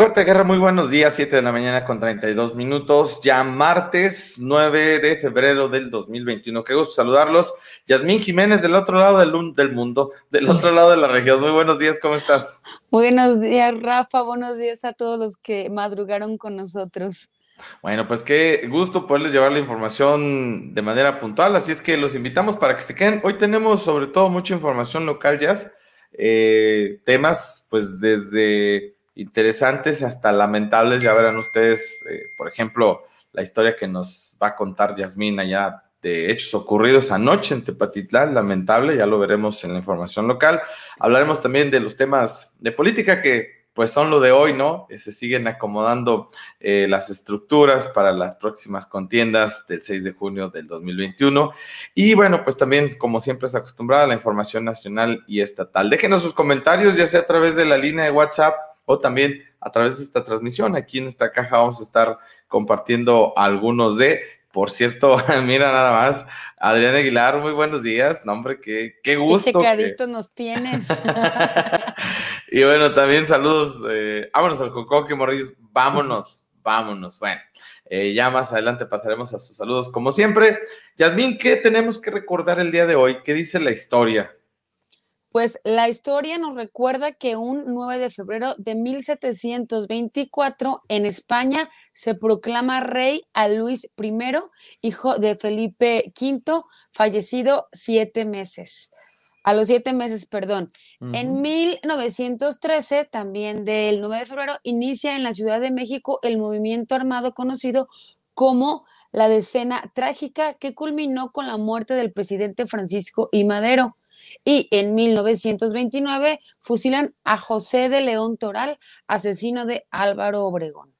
Corte de Guerra, muy buenos días, 7 de la mañana con 32 minutos, ya martes 9 de febrero del 2021. Qué gusto saludarlos. Yasmín Jiménez del otro lado del, del mundo, del otro lado de la región. Muy buenos días, ¿cómo estás? Buenos días, Rafa, buenos días a todos los que madrugaron con nosotros. Bueno, pues qué gusto poderles llevar la información de manera puntual, así es que los invitamos para que se queden. Hoy tenemos sobre todo mucha información local, Jazz, eh, temas pues desde interesantes hasta lamentables. Ya verán ustedes, eh, por ejemplo, la historia que nos va a contar Yasmín allá de hechos ocurridos anoche en Tepatitlán, lamentable, ya lo veremos en la información local. Hablaremos también de los temas de política que pues son lo de hoy, ¿no? Eh, se siguen acomodando eh, las estructuras para las próximas contiendas del 6 de junio del 2021. Y bueno, pues también, como siempre es acostumbrada, la información nacional y estatal. Déjenos sus comentarios, ya sea a través de la línea de WhatsApp o también a través de esta transmisión. Aquí en esta caja vamos a estar compartiendo algunos de, por cierto, mira nada más, Adrián Aguilar, muy buenos días. No, hombre, qué, qué gusto. Qué nos tienes. y bueno, también saludos. Eh, vámonos al Jocoque Morrillos. Vámonos, vámonos. Bueno, eh, ya más adelante pasaremos a sus saludos. Como siempre, Yasmín, ¿qué tenemos que recordar el día de hoy? ¿Qué dice la historia? Pues la historia nos recuerda que un 9 de febrero de 1724 en España se proclama rey a Luis I, hijo de Felipe V, fallecido siete meses. A los siete meses, perdón. En 1913, también del 9 de febrero, inicia en la Ciudad de México el movimiento armado conocido como la Decena Trágica, que culminó con la muerte del presidente Francisco I. Madero y en 1929 fusilan a José de León Toral, asesino de Álvaro Obregón.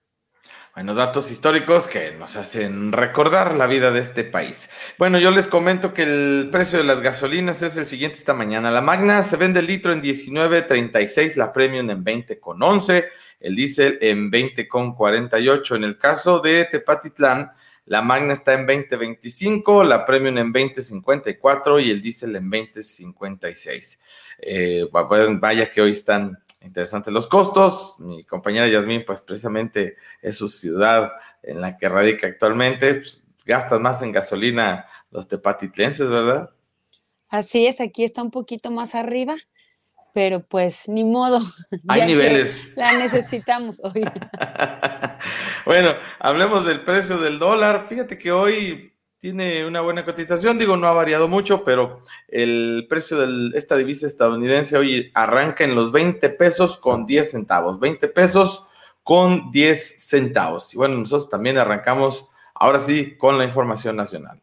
Bueno, datos históricos que nos hacen recordar la vida de este país. Bueno, yo les comento que el precio de las gasolinas es el siguiente esta mañana. La Magna se vende el litro en 19.36, la Premium en 20.11, el diésel en 20.48. En el caso de Tepatitlán, la Magna está en 2025, la Premium en 2054 y el Diesel en 2056. Eh, vaya que hoy están interesantes los costos. Mi compañera Yasmín, pues precisamente es su ciudad en la que radica actualmente. Pues, gastan más en gasolina los tepatitlenses, ¿verdad? Así es, aquí está un poquito más arriba pero pues ni modo. Hay niveles. La necesitamos hoy. bueno, hablemos del precio del dólar. Fíjate que hoy tiene una buena cotización, digo, no ha variado mucho, pero el precio de esta divisa estadounidense hoy arranca en los 20 pesos con 10 centavos, 20 pesos con 10 centavos. Y bueno, nosotros también arrancamos ahora sí con la información nacional.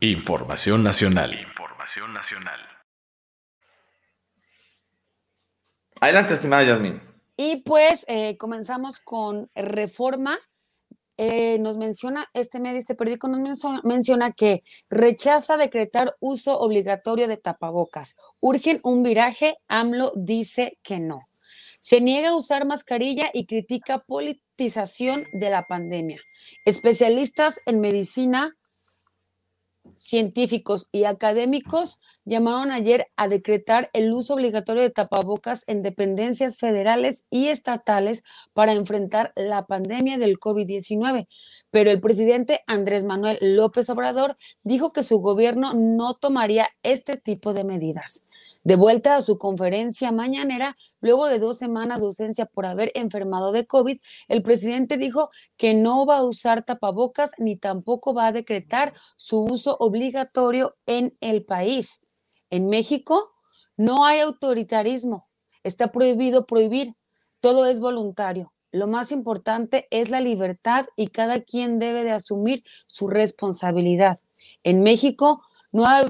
Información nacional. Información nacional. Adelante, estimada Yasmin. Y pues eh, comenzamos con reforma. Eh, nos menciona, este medio, este periódico nos menciona que rechaza decretar uso obligatorio de tapabocas. Urgen un viraje, AMLO dice que no. Se niega a usar mascarilla y critica politización de la pandemia. Especialistas en medicina, científicos y académicos llamaron ayer a decretar el uso obligatorio de tapabocas en dependencias federales y estatales para enfrentar la pandemia del COVID-19. Pero el presidente Andrés Manuel López Obrador dijo que su gobierno no tomaría este tipo de medidas. De vuelta a su conferencia mañanera, luego de dos semanas de ausencia por haber enfermado de COVID, el presidente dijo que no va a usar tapabocas ni tampoco va a decretar su uso obligatorio en el país. En México no hay autoritarismo, está prohibido prohibir, todo es voluntario. Lo más importante es la libertad y cada quien debe de asumir su responsabilidad. En México no ha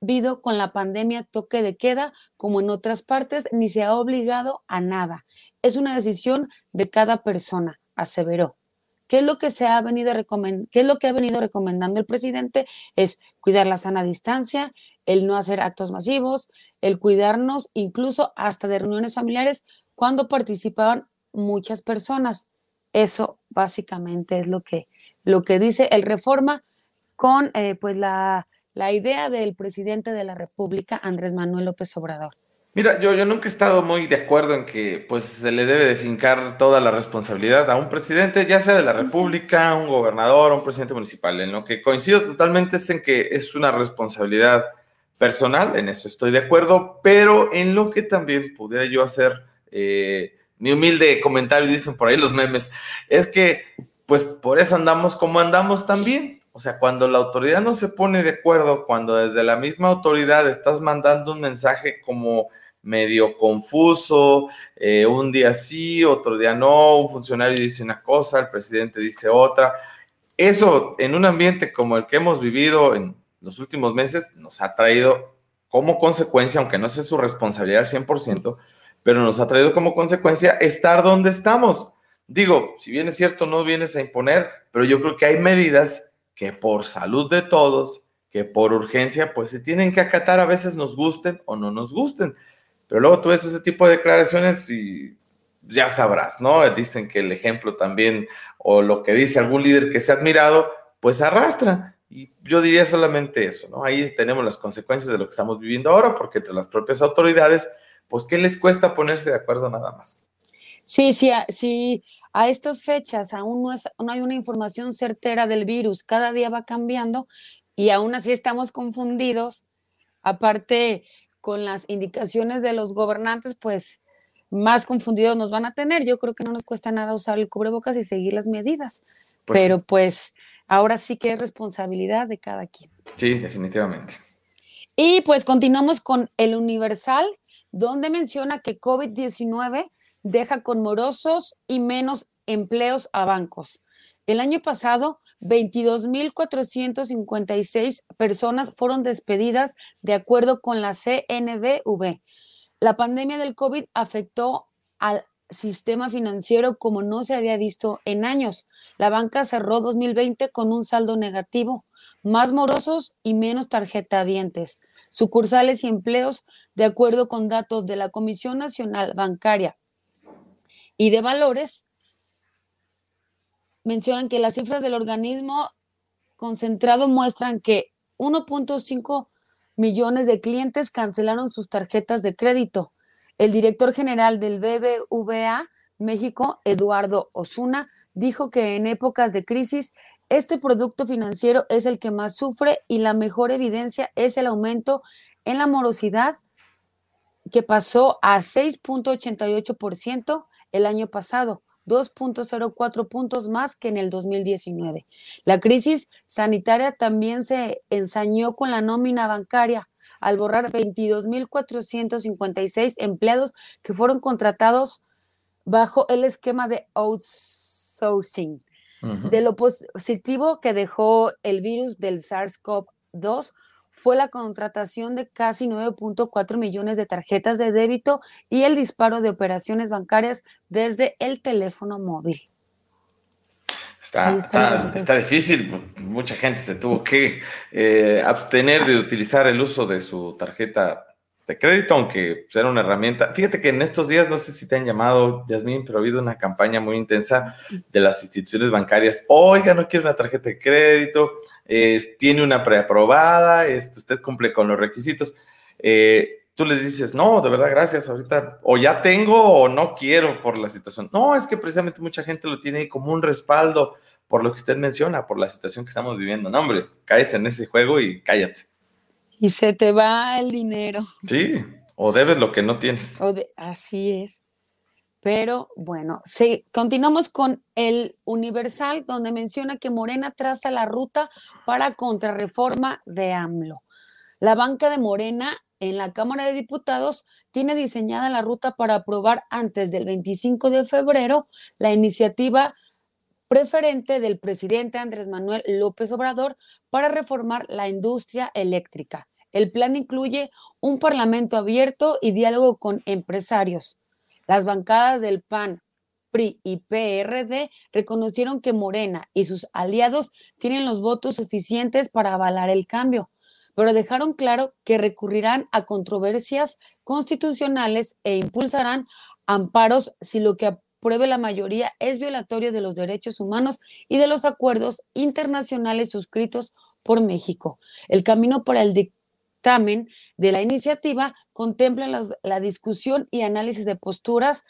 habido con la pandemia toque de queda como en otras partes, ni se ha obligado a nada. Es una decisión de cada persona, aseveró. ¿Qué es lo que se ha venido qué es lo que ha venido recomendando el presidente? Es cuidar la sana distancia, el no hacer actos masivos, el cuidarnos incluso hasta de reuniones familiares cuando participaban muchas personas. Eso básicamente es lo que, lo que dice el reforma con eh, pues la, la idea del presidente de la República, Andrés Manuel López Obrador. Mira, yo, yo nunca he estado muy de acuerdo en que pues se le debe de fincar toda la responsabilidad a un presidente, ya sea de la República, un gobernador, un presidente municipal. En lo que coincido totalmente es en que es una responsabilidad personal, en eso estoy de acuerdo, pero en lo que también pudiera yo hacer eh, mi humilde comentario, dicen por ahí los memes, es que pues por eso andamos como andamos también. O sea, cuando la autoridad no se pone de acuerdo, cuando desde la misma autoridad estás mandando un mensaje como medio confuso, eh, un día sí, otro día no, un funcionario dice una cosa, el presidente dice otra. Eso en un ambiente como el que hemos vivido en los últimos meses nos ha traído como consecuencia, aunque no sea su responsabilidad 100%, pero nos ha traído como consecuencia estar donde estamos. Digo, si bien es cierto, no vienes a imponer, pero yo creo que hay medidas que por salud de todos, que por urgencia, pues se tienen que acatar, a veces nos gusten o no nos gusten. Pero luego tú ves ese tipo de declaraciones y ya sabrás, ¿no? Dicen que el ejemplo también, o lo que dice algún líder que se ha admirado, pues arrastra. Y yo diría solamente eso, ¿no? Ahí tenemos las consecuencias de lo que estamos viviendo ahora, porque entre las propias autoridades, pues, ¿qué les cuesta ponerse de acuerdo nada más? Sí, sí, sí. A estas fechas aún no, es, no hay una información certera del virus, cada día va cambiando y aún así estamos confundidos. Aparte, con las indicaciones de los gobernantes, pues más confundidos nos van a tener. Yo creo que no nos cuesta nada usar el cubrebocas y seguir las medidas. Pues pero pues ahora sí que es responsabilidad de cada quien. Sí, definitivamente. Y pues continuamos con el Universal, donde menciona que COVID-19 deja con morosos y menos empleos a bancos. El año pasado, 22.456 personas fueron despedidas de acuerdo con la CNBV. La pandemia del COVID afectó al sistema financiero como no se había visto en años. La banca cerró 2020 con un saldo negativo, más morosos y menos tarjetavientes. Sucursales y empleos, de acuerdo con datos de la Comisión Nacional Bancaria y de Valores, mencionan que las cifras del organismo concentrado muestran que 1.5 millones de clientes cancelaron sus tarjetas de crédito. El director general del BBVA México, Eduardo Osuna, dijo que en épocas de crisis este producto financiero es el que más sufre y la mejor evidencia es el aumento en la morosidad que pasó a 6.88% el año pasado. 2.04 puntos más que en el 2019. La crisis sanitaria también se ensañó con la nómina bancaria al borrar 22.456 empleados que fueron contratados bajo el esquema de outsourcing. De lo positivo que dejó el virus del SARS-CoV-2 fue la contratación de casi 9.4 millones de tarjetas de débito y el disparo de operaciones bancarias desde el teléfono móvil. Está, está, difícil, mucha gente se tuvo que eh, abstener de utilizar el uso de su tarjeta de crédito, aunque era una herramienta. Fíjate que en estos días, no sé si te han llamado, Yasmín, pero ha habido una campaña muy intensa de las instituciones bancarias. Oiga, no quiere una tarjeta de crédito, tiene una preaprobada, este, usted cumple con los requisitos. Eh, tú les dices, no, de verdad, gracias, ahorita, o ya tengo o no quiero por la situación. No, es que precisamente mucha gente lo tiene como un respaldo por lo que usted menciona, por la situación que estamos viviendo. No, hombre, caes en ese juego y cállate. Y se te va el dinero. Sí, o debes lo que no tienes. así es. Pero bueno, continuamos con el Universal, donde menciona que Morena traza la ruta para contrarreforma de AMLO. La banca de Morena en la Cámara de Diputados tiene diseñada la ruta para aprobar antes del 25 de febrero la iniciativa preferente del presidente Andrés Manuel López Obrador para reformar la industria eléctrica. El plan incluye un parlamento abierto y diálogo con empresarios. Las bancadas del PAN, PRI y PRD reconocieron que Morena y sus aliados tienen los votos suficientes para avalar el cambio, pero dejaron claro que recurrirán a controversias constitucionales e impulsarán amparos si lo que apruebe la mayoría es violatorio de los derechos humanos y de los acuerdos internacionales suscritos por México. El camino para el dictamen de la iniciativa contempla la discusión y análisis de posturas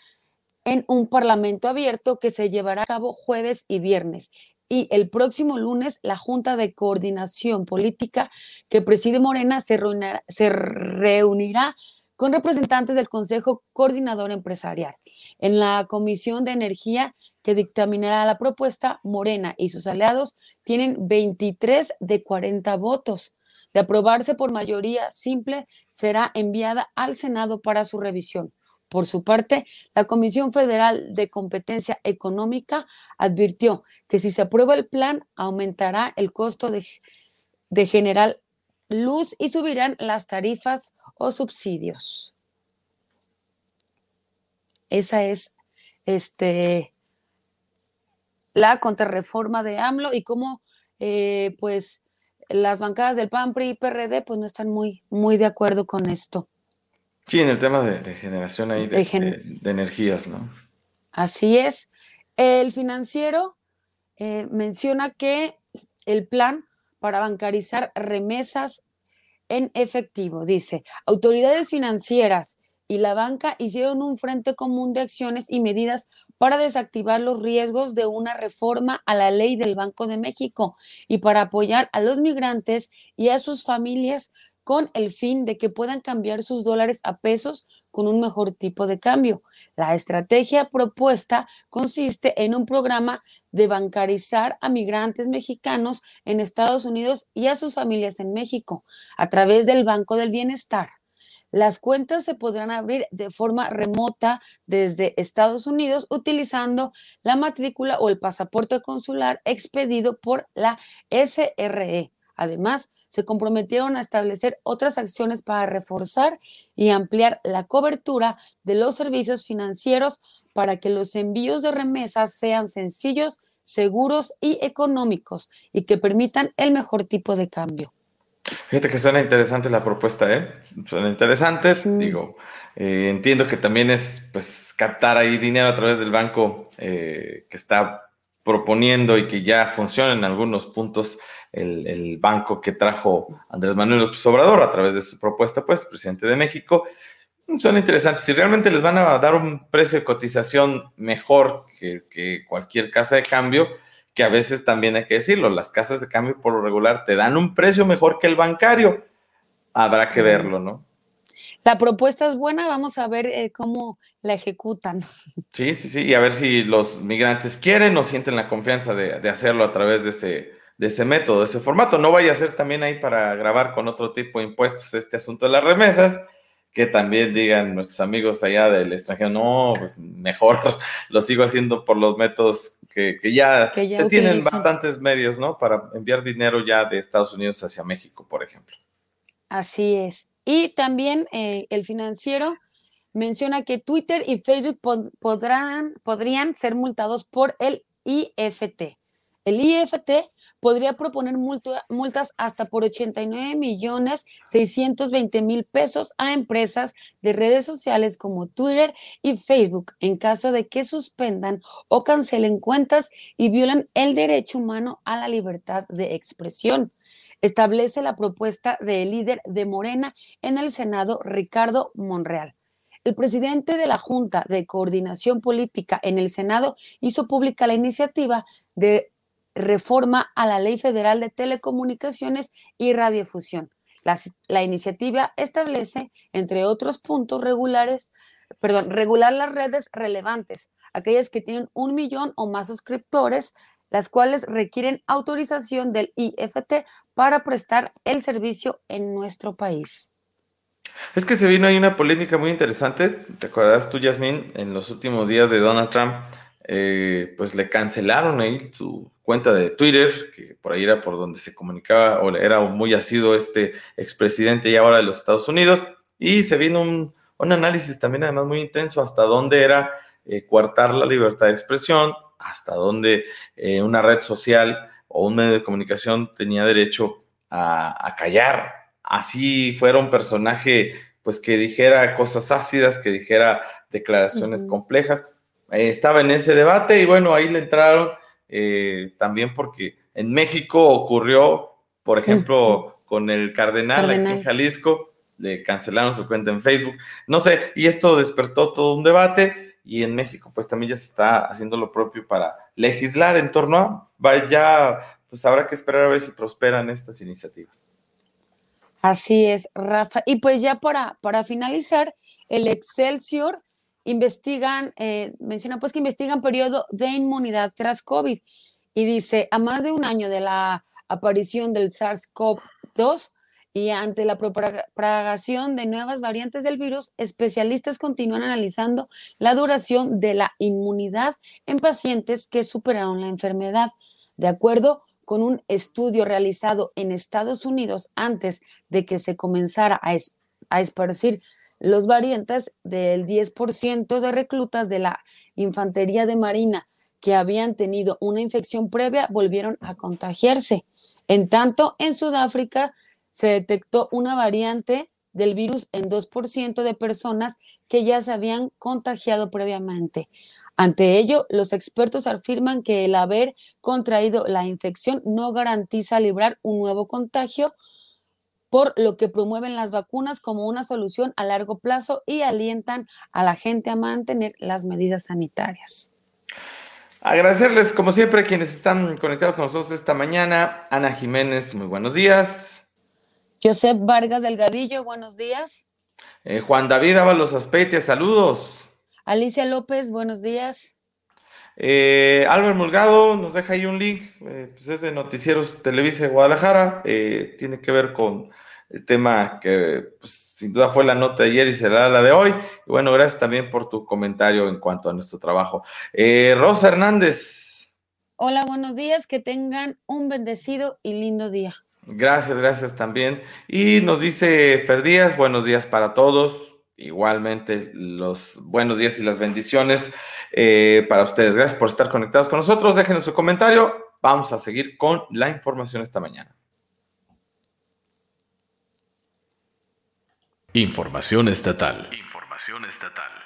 en un parlamento abierto que se llevará a cabo jueves y viernes. Y el próximo lunes, la Junta de Coordinación Política que preside Morena se reunirá, se reunirá con representantes del Consejo Coordinador Empresarial. En la Comisión de Energía que dictaminará la propuesta, Morena y sus aliados tienen 23 de 40 votos. De aprobarse por mayoría simple, será enviada al Senado para su revisión. Por su parte, la Comisión Federal de Competencia Económica advirtió que si se aprueba el plan, aumentará el costo de, de general luz y subirán las tarifas o subsidios. Esa es este, la contrarreforma de AMLO y cómo eh, pues las bancadas del PAN, PRI y PRD pues no están muy, muy de acuerdo con esto. Sí, en el tema de, generación ahí de, energías, ¿no? Así es. El financiero eh, menciona que el plan para bancarizar remesas en efectivo, dice, autoridades financieras y la banca hicieron un frente común de acciones y medidas para desactivar los riesgos de una reforma a la ley del Banco de México y para apoyar a los migrantes y a sus familias con el fin de que puedan cambiar sus dólares a pesos con un mejor tipo de cambio. La estrategia propuesta consiste en un programa de bancarizar a migrantes mexicanos en Estados Unidos y a sus familias en México a través del Banco del Bienestar. Las cuentas se podrán abrir de forma remota desde Estados Unidos utilizando la matrícula o el pasaporte consular expedido por la SRE. Además, se comprometieron a establecer otras acciones para reforzar y ampliar la cobertura de los servicios financieros para que los envíos de remesas sean sencillos, seguros y económicos y que permitan el mejor tipo de cambio. Fíjate que suena interesante la propuesta, ¿eh? Suena interesante. Digo, eh, entiendo que también es pues captar ahí dinero a través del banco eh, que está proponiendo y que ya funciona en algunos puntos el, banco que trajo Andrés Manuel López Obrador a través de su propuesta, pues, presidente de México. Son interesantes. Si realmente les van a dar un precio de cotización mejor que, que cualquier casa de cambio, que a veces también hay que decirlo, las casas de cambio por lo regular te dan un precio mejor que el bancario. Habrá que verlo, ¿no? La propuesta es buena, vamos a ver eh, cómo la ejecutan. Sí, sí, sí, y a ver si los migrantes quieren o sienten la confianza de, hacerlo a través de ese, de ese método, de ese formato. No vaya a ser también ahí para grabar con otro tipo de impuestos este asunto de las remesas, que también digan nuestros amigos allá del extranjero, no, pues mejor lo sigo haciendo por los métodos que, ya, se tienen bastantes medios, ¿no? Para enviar dinero ya de Estados Unidos hacia México, por ejemplo. Así es. Y también eh, el financiero menciona que Twitter y Facebook podrán, podrían ser multados por el IFT. El IFT podría proponer multas hasta por 89 millones 620 mil pesos a empresas de redes sociales como Twitter y Facebook en caso de que suspendan o cancelen cuentas y violen el derecho humano a la libertad de expresión establece la propuesta del líder de Morena en el Senado, Ricardo Monreal. El presidente de la Junta de Coordinación Política en el Senado hizo pública la iniciativa de reforma a la Ley Federal de Telecomunicaciones y Radiofusión. La, iniciativa establece, entre otros puntos regulares, regular las redes relevantes, aquellas que tienen un millón o más suscriptores, las cuales requieren autorización del IFT para prestar el servicio en nuestro país. Es que se vino ahí una polémica muy interesante. ¿Te acuerdas tú, Yasmin? En los últimos días de Donald Trump, eh, pues le cancelaron ahí su cuenta de Twitter, que por ahí era por donde se comunicaba, o era muy asido este expresidente y ahora de los Estados Unidos. Y se vino un, análisis también, además, muy intenso, hasta dónde era eh, coartar la libertad de expresión, hasta dónde eh, una red social o un medio de comunicación tenía derecho a, callar. Así fuera un personaje, pues que dijera cosas ácidas, que dijera declaraciones complejas. Eh, estaba en ese debate y bueno, ahí le entraron eh, también porque en México ocurrió, por ejemplo, con el Cardenal, aquí en Jalisco, le cancelaron su cuenta en Facebook. No sé, y esto despertó todo un debate y en México pues también ya se está haciendo lo propio para legislar en torno a, vaya, pues habrá que esperar a ver si prosperan estas iniciativas. Así es, Rafa. Y pues ya para, para finalizar, el Excelsior investigan, eh, menciona pues que investigan periodo de inmunidad tras COVID y dice, a más de un año de la aparición del SARS-CoV-2 y ante la propagación de nuevas variantes del virus, especialistas continúan analizando la duración de la inmunidad en pacientes que superaron la enfermedad. De acuerdo con un estudio realizado en Estados Unidos antes de que se comenzara a, esparcir los variantes del 10% de reclutas de la Infantería de Marina que habían tenido una infección previa volvieron a contagiarse. En tanto, en Sudáfrica se detectó una variante del virus en 2% de personas que ya se habían contagiado previamente. Ante ello, los expertos afirman que el haber contraído la infección no garantiza librar un nuevo contagio, por lo que promueven las vacunas como una solución a largo plazo y alientan a la gente a mantener las medidas sanitarias. Agradecerles, como siempre, quienes están conectados con nosotros esta mañana. Ana Jiménez, muy buenos días. Josep Vargas Delgadillo, buenos días. Eh, Juan David Ábalos Aspeitia, saludos. Alicia López, buenos días. Eh, Albert Mulgado nos deja ahí un link, eh, pues es de Noticieros Televisa de Guadalajara, eh, tiene que ver con el tema que pues, sin duda fue la nota de ayer y será la de hoy. Y bueno, gracias también por tu comentario en cuanto a nuestro trabajo. Rosa Hernández. Hola, buenos días, que tengan un bendecido y lindo día. Gracias, gracias también. Y nos dice Fer Díaz, buenos días para todos. Igualmente, los buenos días y las bendiciones eh, para ustedes. Gracias por estar conectados con nosotros. Déjenos su comentario. Vamos a seguir con la información esta mañana. Información estatal. Información estatal.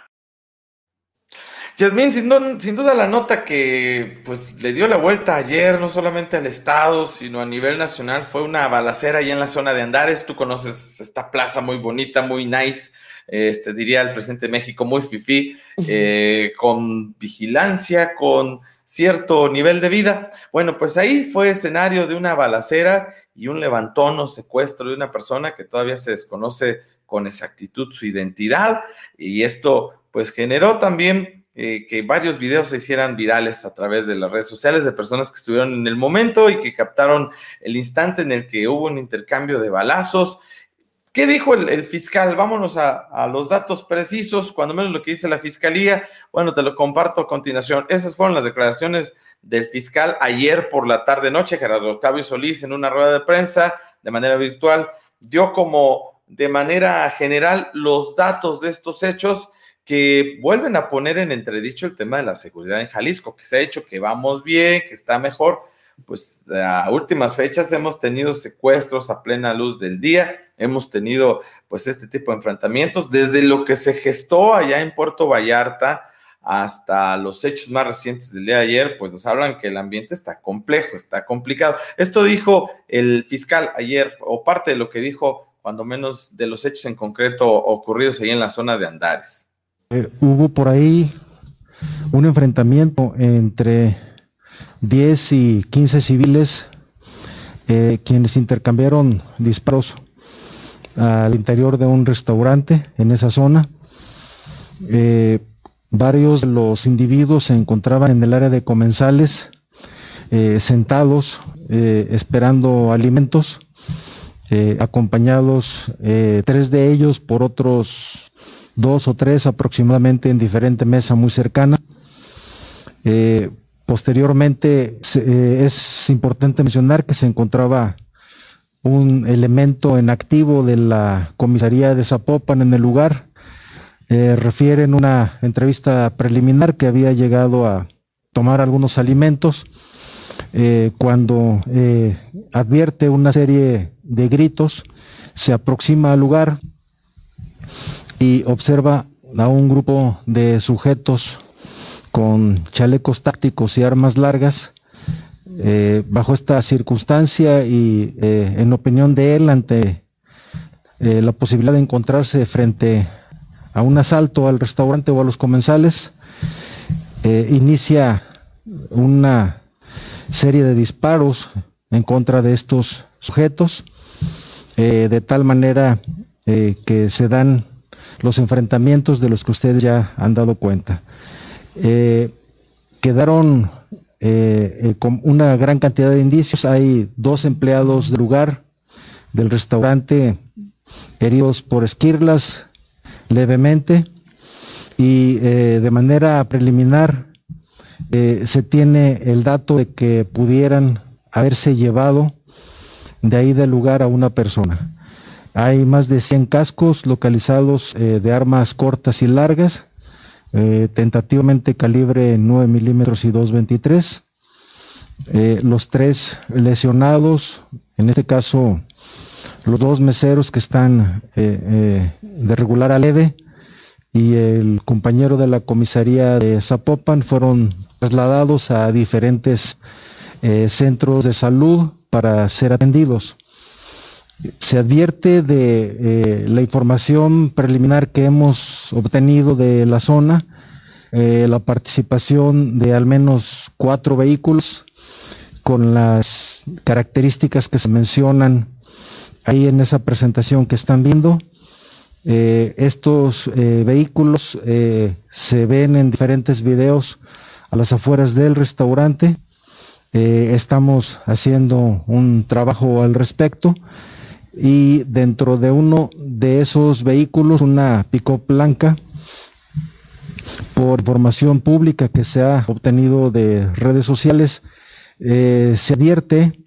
Yasmín, sin, sin, duda la nota que pues le dio la vuelta ayer, no solamente al estado, sino a nivel nacional, fue una balacera ahí en la zona de Andares. Tú conoces esta plaza muy bonita, muy nice, este, diría el presidente de México, muy fifí, eh, con vigilancia, con cierto nivel de vida. Bueno, pues ahí fue escenario de una balacera y un levantón o secuestro de una persona que todavía se desconoce con exactitud su identidad y esto pues generó también eh, que varios videos se hicieran virales a través de las redes sociales de personas que estuvieron en el momento y que captaron el instante en el que hubo un intercambio de balazos ¿Qué dijo el, fiscal? Vámonos a, los datos precisos, cuando menos lo que dice la fiscalía. Bueno, te lo comparto a continuación. Esas fueron las declaraciones del fiscal ayer por la tarde-noche. Gerardo Octavio Solís, en una rueda de prensa de manera virtual, dio como de manera general los datos de estos hechos que vuelven a poner en entredicho el tema de la seguridad en Jalisco, que se ha hecho que vamos bien, que está mejor pues a últimas fechas hemos tenido secuestros a plena luz del día, hemos tenido pues este tipo de enfrentamientos, desde lo que se gestó allá en Puerto Vallarta hasta los hechos más recientes del día de ayer, pues nos hablan que el ambiente está complejo, está complicado. Esto dijo el fiscal ayer, o parte de lo que dijo, cuando menos de los hechos en concreto ocurridos ahí en la zona de Andares. Eh, hubo por ahí un enfrentamiento entre 10 y 15 civiles eh, quienes intercambiaron disparos al interior de un restaurante en esa zona. Eh, varios de los individuos se encontraban en el área de comensales, sentados, esperando alimentos, acompañados tres de ellos por otros dos o tres aproximadamente en diferente mesa muy cercana. Posteriormente, eh, es importante mencionar que se encontraba un elemento en activo de la comisaría de Zapopan en el lugar. Eh, refiere en una entrevista preliminar que había llegado a tomar algunos alimentos eh, cuando advierte una serie de gritos, se aproxima al lugar y observa a un grupo de sujetos con chalecos tácticos y armas largas eh, bajo esta circunstancia y en opinión de él ante la posibilidad de encontrarse frente a un asalto al restaurante o a los comensales, inicia una serie de disparos en contra de estos sujetos, de tal manera que se dan los enfrentamientos de los que ustedes ya han dado cuenta. Eh, quedaron eh, eh, con una gran cantidad de indicios. Hay dos empleados del lugar del restaurante heridos por esquirlas levemente y de manera preliminar se tiene el dato de que pudieran haberse llevado de ahí del lugar a una persona. Hay más de 100 cascos localizados eh, de armas cortas y largas, eh, tentativamente calibre 9 milímetros y 223. Eh, los tres lesionados, en este caso los dos meseros que están de regular a leve y el compañero de la comisaría de Zapopan fueron trasladados a diferentes centros de salud para ser atendidos. Se advierte de eh, la información preliminar que hemos obtenido de la zona, eh, la participación de al menos cuatro vehículos con las características que se mencionan ahí en esa presentación que están viendo. Eh, estos vehículos se ven en diferentes videos a las afueras del restaurante. estamos haciendo un trabajo al respecto y dentro de uno de esos vehículos, una pick blanca, por información pública que se ha obtenido de redes sociales, eh, se advierte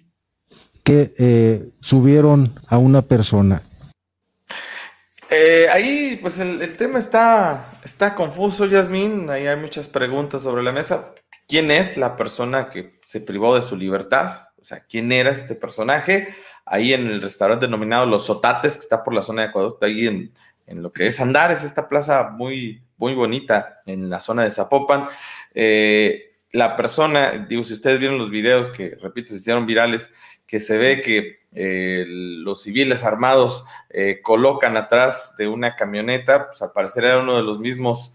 que eh, subieron a una persona. Eh, ahí, pues el, tema está, está confuso, Yasmín. Ahí hay muchas preguntas sobre la mesa. ¿Quién es la persona que se privó de su libertad? O sea, ¿quién era este personaje? Ahí en el restaurante denominado Los Sotates, que está por la zona de Acueducto, ahí en, lo que es Andares, esta plaza muy, muy bonita en la zona de Zapopan. Eh, la persona, digo, si ustedes vieron los videos que, repito, se hicieron virales, que se ve que eh, los civiles armados eh, colocan atrás de una camioneta, pues al parecer era uno de los mismos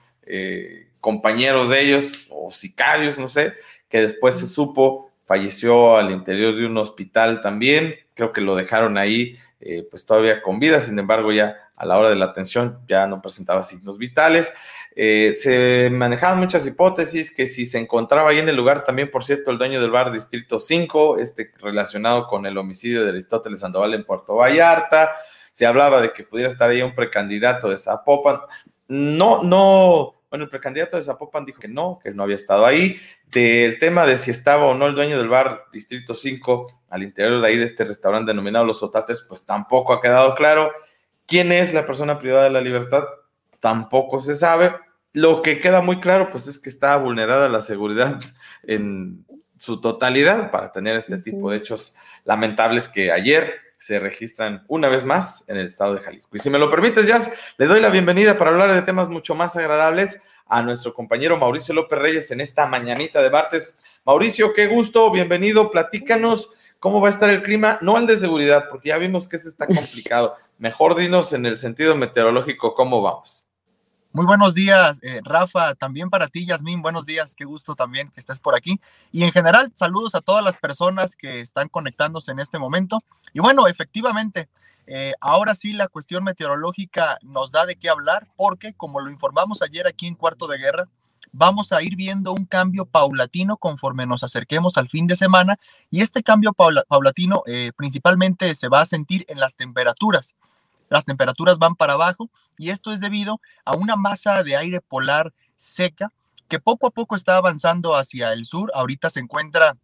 compañeros de ellos o sicarios, no sé, que después se supo falleció al interior de un hospital también, creo que lo dejaron ahí eh, pues todavía con vida, sin embargo ya a la hora de la atención ya no presentaba signos vitales. Eh, se manejaban muchas hipótesis que si se encontraba ahí en el lugar también, por cierto, el dueño del bar Distrito 5, este relacionado con el homicidio de Aristóteles Sandoval en Puerto Vallarta, se hablaba de que pudiera estar ahí un precandidato de Zapopan. No, no, bueno, el precandidato de Zapopan dijo que no, que no había estado ahí. Del tema de si estaba o no el dueño del bar Distrito 5 al interior de ahí de este restaurante denominado Los Sotates, pues tampoco ha quedado claro. ¿Quién es la persona privada de la libertad? Tampoco se sabe. Lo que queda muy claro, pues es que está vulnerada la seguridad en su totalidad para tener este tipo de hechos lamentables que ayer se registran una vez más en el estado de Jalisco. Y si me lo permites, Jazz, le doy la bienvenida para hablar de temas mucho más agradables a nuestro compañero Mauricio López Reyes en esta mañanita de martes. Mauricio, qué gusto, bienvenido, platícanos cómo va a estar el clima, no el de seguridad, porque ya vimos que ese está complicado. Mejor dinos en el sentido meteorológico cómo vamos. Muy buenos días, eh, Rafa, también para ti, Yasmín, buenos días, qué gusto también que estés por aquí. Y en general, saludos a todas las personas que están conectándose en este momento. Y bueno, efectivamente, eh, ahora sí la cuestión meteorológica nos da de qué hablar, porque como lo informamos ayer aquí en Cuarto de Guerra, vamos a ir viendo un cambio paulatino conforme nos acerquemos al fin de semana y este cambio paulatino eh, principalmente se va a sentir en las temperaturas las temperaturas van para abajo y esto es debido a una masa de aire polar seca que poco a poco está avanzando hacia el sur. Ahorita se encuentra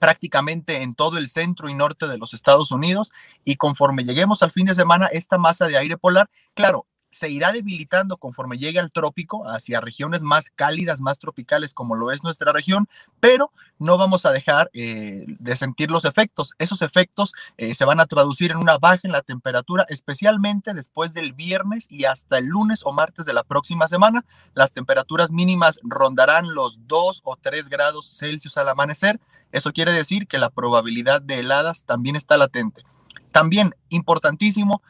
prácticamente en todo el centro y norte de los Estados Unidos y conforme lleguemos al fin de semana, esta masa de aire polar, claro, se irá debilitando conforme llegue al trópico, hacia regiones más cálidas, más tropicales como lo es nuestra región, pero no vamos a dejar eh, de sentir los efectos. Esos efectos eh, se van a traducir en una baja en la temperatura, especialmente después del viernes y hasta el lunes o martes de la próxima semana. Las temperaturas mínimas rondarán los 2 o 3 grados Celsius al amanecer. Eso quiere decir que la probabilidad de heladas también está latente. También, importantísimo,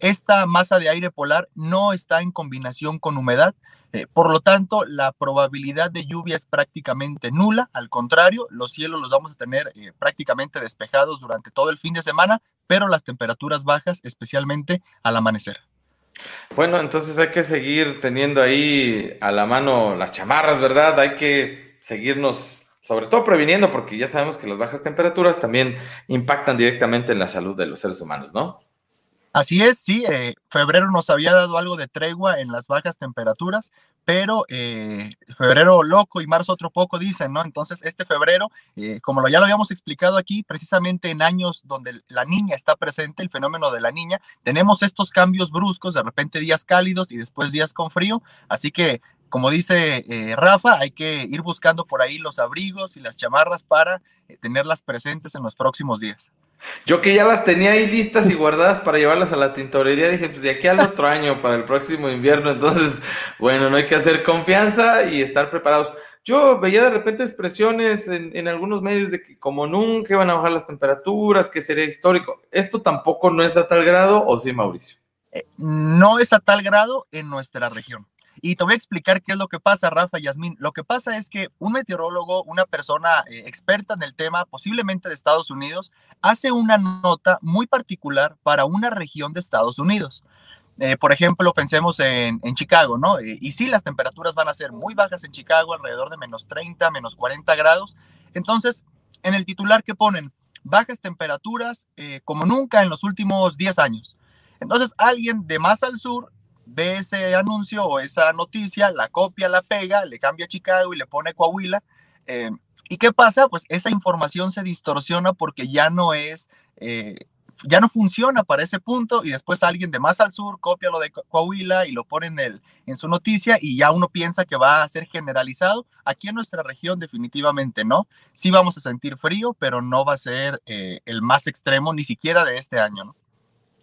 esta masa de aire polar no está en combinación con humedad, eh, por lo tanto, la probabilidad de lluvia es prácticamente nula. Al contrario, los cielos los vamos a tener eh, prácticamente despejados durante todo el fin de semana, pero las temperaturas bajas, especialmente al amanecer. Bueno, entonces hay que seguir teniendo ahí a la mano las chamarras, ¿verdad? Hay que seguirnos, sobre todo previniendo, porque ya sabemos que las bajas temperaturas también impactan directamente en la salud de los seres humanos, ¿no? Así es, sí, eh, febrero nos había dado algo de tregua en las bajas temperaturas, pero eh, febrero loco y marzo otro poco, dicen, ¿no? Entonces, este febrero, eh, como lo, ya lo habíamos explicado aquí, precisamente en años donde la niña está presente, el fenómeno de la niña, tenemos estos cambios bruscos, de repente días cálidos y después días con frío, así que como dice Rafa, hay que ir buscando por ahí los abrigos y las chamarras para tenerlas presentes en los próximos días. Yo que ya las tenía ahí listas y guardadas para llevarlas a la tintorería, dije, pues de aquí al otro año, para el próximo invierno, entonces, bueno, no hay que hacer confianza y estar preparados. Yo veía de repente expresiones en, algunos medios de que como nunca iban a bajar las temperaturas, que sería histórico. ¿Esto tampoco no es a tal grado o sí, Mauricio? Eh, no es a tal grado en nuestra región. Y te voy a explicar qué es lo que pasa, Rafa y Yasmín. Lo que pasa es que un meteorólogo, una persona eh, experta en el tema, posiblemente de Estados Unidos, hace una nota muy particular para una región de Estados Unidos. Eh, por ejemplo, pensemos en, Chicago, ¿no? Eh, y sí, las temperaturas van a ser muy bajas en Chicago, alrededor de menos 30, menos 40 grados. Entonces, en el titular que ponen, bajas temperaturas como nunca en los últimos 10 años. Entonces, alguien de más al sur ve ese anuncio o esa noticia, la copia, la pega, le cambia a Chicago y le pone Coahuila. Eh, ¿Y qué pasa? Pues esa información se distorsiona porque ya no es, eh, ya no funciona para ese punto y después alguien de más al sur copia lo de Coahuila y lo pone en, el, en su noticia y ya uno piensa que va a ser generalizado. Aquí en nuestra región definitivamente no. Sí vamos a sentir frío, pero no va a ser eh, el más extremo ni siquiera de este año, ¿no?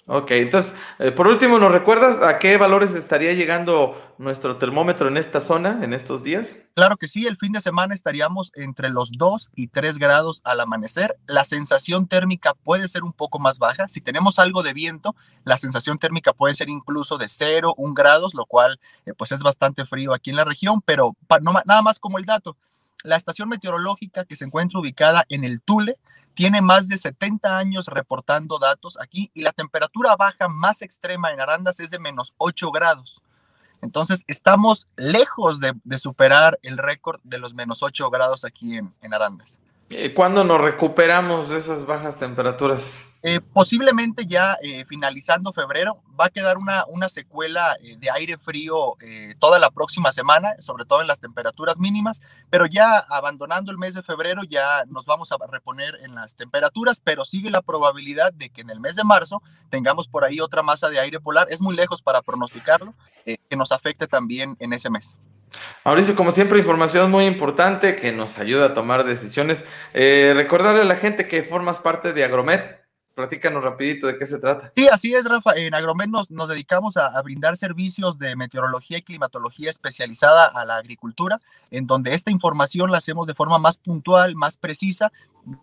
Ok, entonces, eh, por último, ¿nos recuerdas a qué valores estaría llegando nuestro termómetro en esta zona en estos días? Claro que sí, el fin de semana estaríamos entre los 2 y 3 grados al amanecer. La sensación térmica puede ser un poco más baja. Si tenemos algo de viento, la sensación térmica puede ser incluso de 0, 1 grados, lo cual eh, pues es bastante frío aquí en la región, pero nada más como el dato. La estación meteorológica que se encuentra ubicada en el Tule, tiene más de 70 años reportando datos aquí y la temperatura baja más extrema en Arandas es de menos 8 grados. Entonces, estamos lejos de, superar el récord de los menos 8 grados aquí en, en Arandas. ¿Cuándo nos recuperamos de esas bajas temperaturas? Eh, posiblemente ya eh, finalizando febrero va a quedar una, una secuela eh, de aire frío toda la próxima semana, sobre todo en las temperaturas mínimas, pero ya abandonando el mes de febrero ya nos vamos a reponer en las temperaturas, pero sigue la probabilidad de que en el mes de marzo tengamos por ahí otra masa de aire polar. Es muy lejos para pronosticarlo, que nos afecte también en ese mes. Mauricio, como siempre, información muy importante que nos ayuda a tomar decisiones. recordarle a la gente que formas parte de Agromet, Platícanos rapidito de qué se trata. Sí, así es, Rafa. En Agromed nos, dedicamos a, brindar servicios de meteorología y climatología especializada a la agricultura, en donde esta información la hacemos de forma más puntual, más precisa,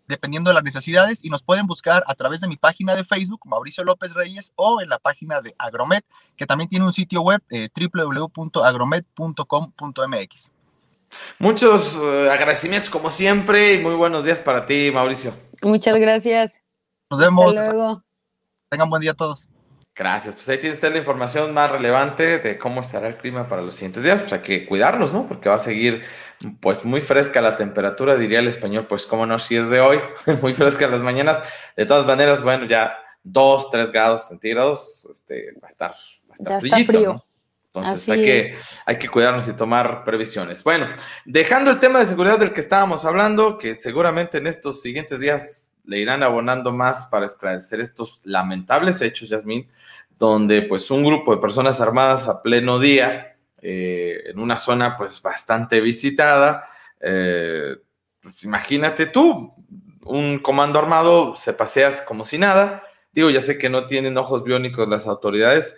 dependiendo de las necesidades, y nos pueden buscar a través de mi página de Facebook, Mauricio López Reyes, o en la página de Agromed, que también tiene un sitio web, eh, www.agromed.com.mx. Muchos eh, agradecimientos como siempre y muy buenos días para ti, Mauricio. Muchas gracias. Nos vemos. Hasta luego. Tengan buen día todos. Gracias. Pues ahí tienes la información más relevante de cómo estará el clima para los siguientes días. Pues hay que cuidarnos, ¿no? Porque va a seguir pues muy fresca la temperatura, diría el español, pues cómo no, si es de hoy, muy fresca en las mañanas. De todas maneras, bueno, ya 2, 3 grados centígrados, este, va a estar, va a estar ya está frío. Entonces hay que, hay que cuidarnos y tomar previsiones. Bueno, dejando el tema de seguridad del que estábamos hablando, que seguramente en estos siguientes días le irán abonando más para esclarecer estos lamentables hechos, Yasmín, donde pues un grupo de personas armadas a pleno día, eh, en una zona pues bastante visitada, eh, pues imagínate tú, un comando armado se paseas como si nada. Digo, ya sé que no tienen ojos biónicos las autoridades,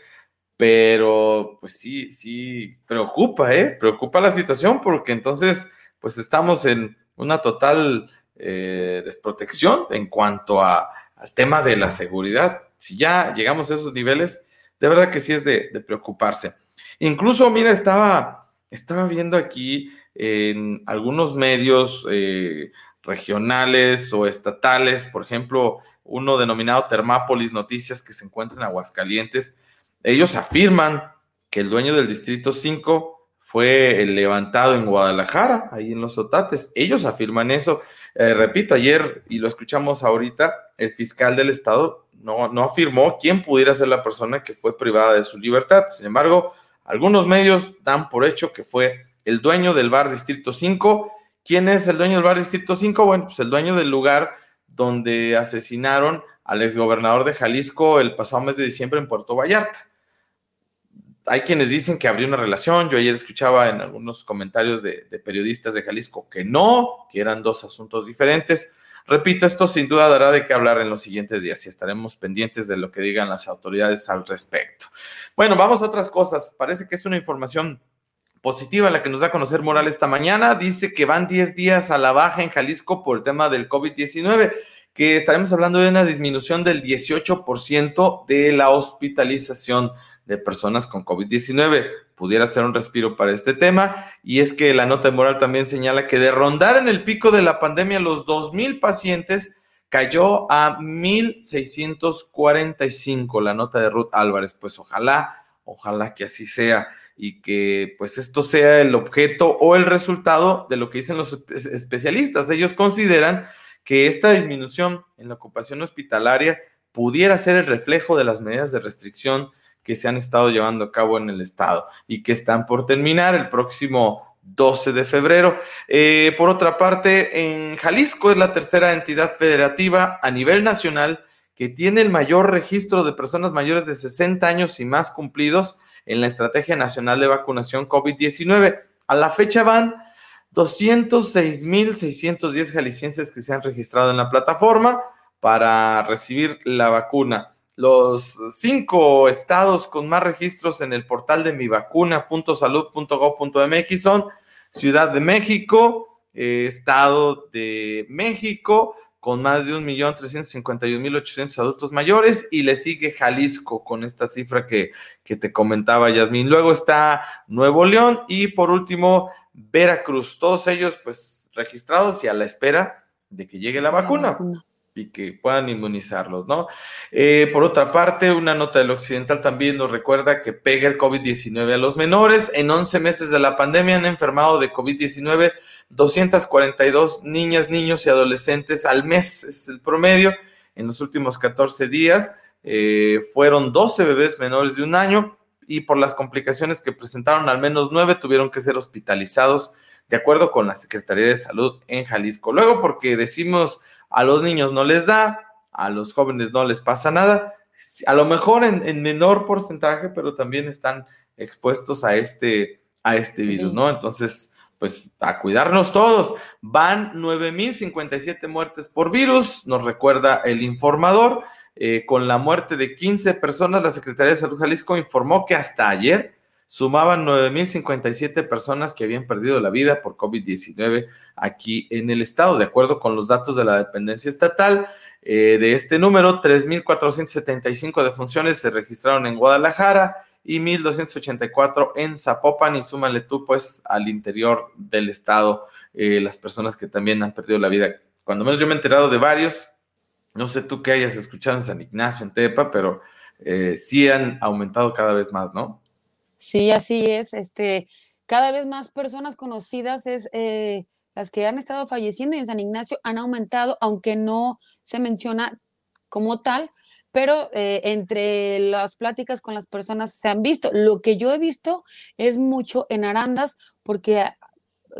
pero pues sí, sí, preocupa, ¿eh? Preocupa la situación porque entonces pues estamos en una total eh, desprotección en cuanto al tema de la seguridad. Si ya llegamos a esos niveles, de verdad que sí es de, preocuparse. Incluso, mira, estaba, estaba viendo aquí en algunos medios eh, regionales o estatales, por ejemplo, uno denominado Termápolis Noticias que se encuentra en Aguascalientes, ellos afirman que el dueño del Distrito 5 fue levantado en Guadalajara, ahí en los Otates. Ellos afirman eso. Eh, repito, ayer, y lo escuchamos ahorita, el fiscal del Estado no, no afirmó quién pudiera ser la persona que fue privada de su libertad. Sin embargo, algunos medios dan por hecho que fue el dueño del bar Distrito 5. ¿Quién es el dueño del bar Distrito 5? Bueno, pues el dueño del lugar donde asesinaron al exgobernador de Jalisco el pasado mes de diciembre en Puerto Vallarta. Hay quienes dicen que habría una relación. Yo ayer escuchaba en algunos comentarios de, periodistas de Jalisco que no, que eran dos asuntos diferentes. Repito, esto sin duda dará de qué hablar en los siguientes días y estaremos pendientes de lo que digan las autoridades al respecto. Bueno, vamos a otras cosas. Parece que es una información positiva la que nos da a conocer Moral esta mañana. Dice que van 10 días a la baja en Jalisco por el tema del COVID-19, que estaremos hablando de una disminución del 18% de la hospitalización de personas con COVID-19. Pudiera ser un respiro para este tema. Y es que la nota de moral también señala que de rondar en el pico de la pandemia los 2.000 pacientes, cayó a 1.645 la nota de Ruth Álvarez. Pues ojalá, ojalá que así sea y que pues esto sea el objeto o el resultado de lo que dicen los especialistas. Ellos consideran que esta disminución en la ocupación hospitalaria pudiera ser el reflejo de las medidas de restricción que se han estado llevando a cabo en el estado y que están por terminar el próximo 12 de febrero. Eh, por otra parte, en Jalisco es la tercera entidad federativa a nivel nacional que tiene el mayor registro de personas mayores de 60 años y más cumplidos en la Estrategia Nacional de Vacunación COVID-19. A la fecha van 206.610 jaliscienses que se han registrado en la plataforma para recibir la vacuna. Los cinco estados con más registros en el portal de mivacuna.salud.gov.mx son Ciudad de México, eh, Estado de México, con más de 1.351.800 adultos mayores, y le sigue Jalisco con esta cifra que, que te comentaba Yasmín. Luego está Nuevo León y por último Veracruz. Todos ellos pues registrados y a la espera de que llegue la vacuna y que puedan inmunizarlos, ¿no? Eh, por otra parte, una nota del Occidental también nos recuerda que pega el COVID-19 a los menores. En 11 meses de la pandemia han enfermado de COVID-19 242 niñas, niños y adolescentes al mes, es el promedio. En los últimos 14 días eh, fueron 12 bebés menores de un año y por las complicaciones que presentaron, al menos 9 tuvieron que ser hospitalizados de acuerdo con la Secretaría de Salud en Jalisco. Luego, porque decimos a los niños no les da, a los jóvenes no les pasa nada, a lo mejor en, menor porcentaje, pero también están expuestos a este, a este virus, ¿no? Entonces, pues a cuidarnos todos. Van 9.057 muertes por virus, nos recuerda el informador. Eh, con la muerte de 15 personas, la Secretaría de Salud Jalisco informó que hasta ayer sumaban 9.057 personas que habían perdido la vida por COVID-19 aquí en el estado, de acuerdo con los datos de la dependencia estatal. Eh, de este número, 3.475 defunciones se registraron en Guadalajara y 1.284 en Zapopan y súmale tú pues al interior del estado eh, las personas que también han perdido la vida. Cuando menos yo me he enterado de varios, no sé tú qué hayas escuchado en San Ignacio, en Tepa, pero eh, sí han aumentado cada vez más, ¿no? Sí, así es. Este, cada vez más personas conocidas es eh, las que han estado falleciendo y en San Ignacio han aumentado, aunque no se menciona como tal, pero eh, entre las pláticas con las personas se han visto. Lo que yo he visto es mucho en Arandas, porque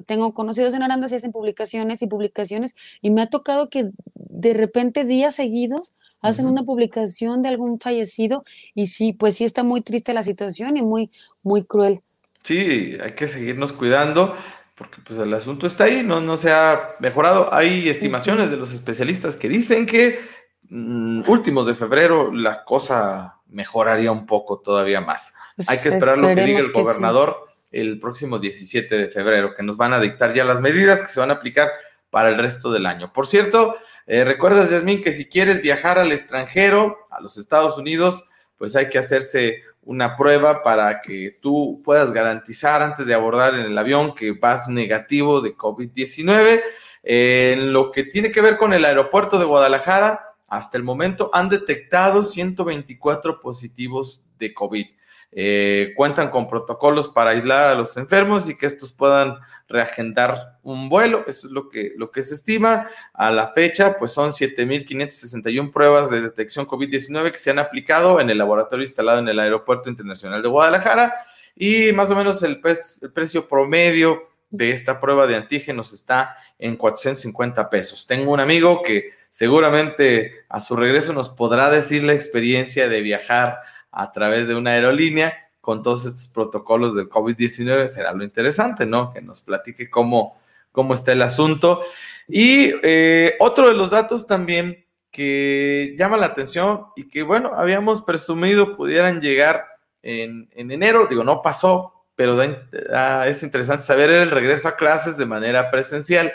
tengo conocidos en Aranda, se hacen publicaciones y publicaciones, y me ha tocado que de repente días seguidos hacen una publicación de algún fallecido, y sí, pues sí está muy triste la situación y muy, muy cruel. Sí, hay que seguirnos cuidando porque pues el asunto está ahí, no, no se ha mejorado. Hay estimaciones de los especialistas que dicen que mm, últimos de febrero la cosa mejoraría un poco todavía más. Pues Hay que esperar lo que diga el gobernador el próximo 17 de febrero, que nos van a dictar ya las medidas que se van a aplicar para el resto del año. Por cierto, eh, recuerdas, Yasmín, que si quieres viajar al extranjero, a los Estados Unidos, pues hay que hacerse una prueba para que tú puedas garantizar antes de abordar en el avión que vas negativo de COVID-19. en lo que tiene que ver con el aeropuerto de Guadalajara, hasta el momento han detectado 124 positivos de COVID. Eh, cuentan con protocolos para aislar a los enfermos y que estos puedan reagendar un vuelo. Eso es lo que, lo que se estima. A la fecha, pues son 7.561 pruebas de detección COVID-19 que se han aplicado en el laboratorio instalado en el Aeropuerto Internacional de Guadalajara y más o menos el, el precio promedio de esta prueba de antígenos está en 450 pesos. Tengo un amigo que seguramente a su regreso nos podrá decir la experiencia de viajar a través de una aerolínea con todos estos protocolos del COVID-19, será lo interesante, ¿no? Que nos platique cómo, cómo está el asunto. Y eh, otro de los datos también que llama la atención y que, bueno, habíamos presumido pudieran llegar en, enero, digo, no pasó, pero es interesante saber el regreso a clases de manera presencial.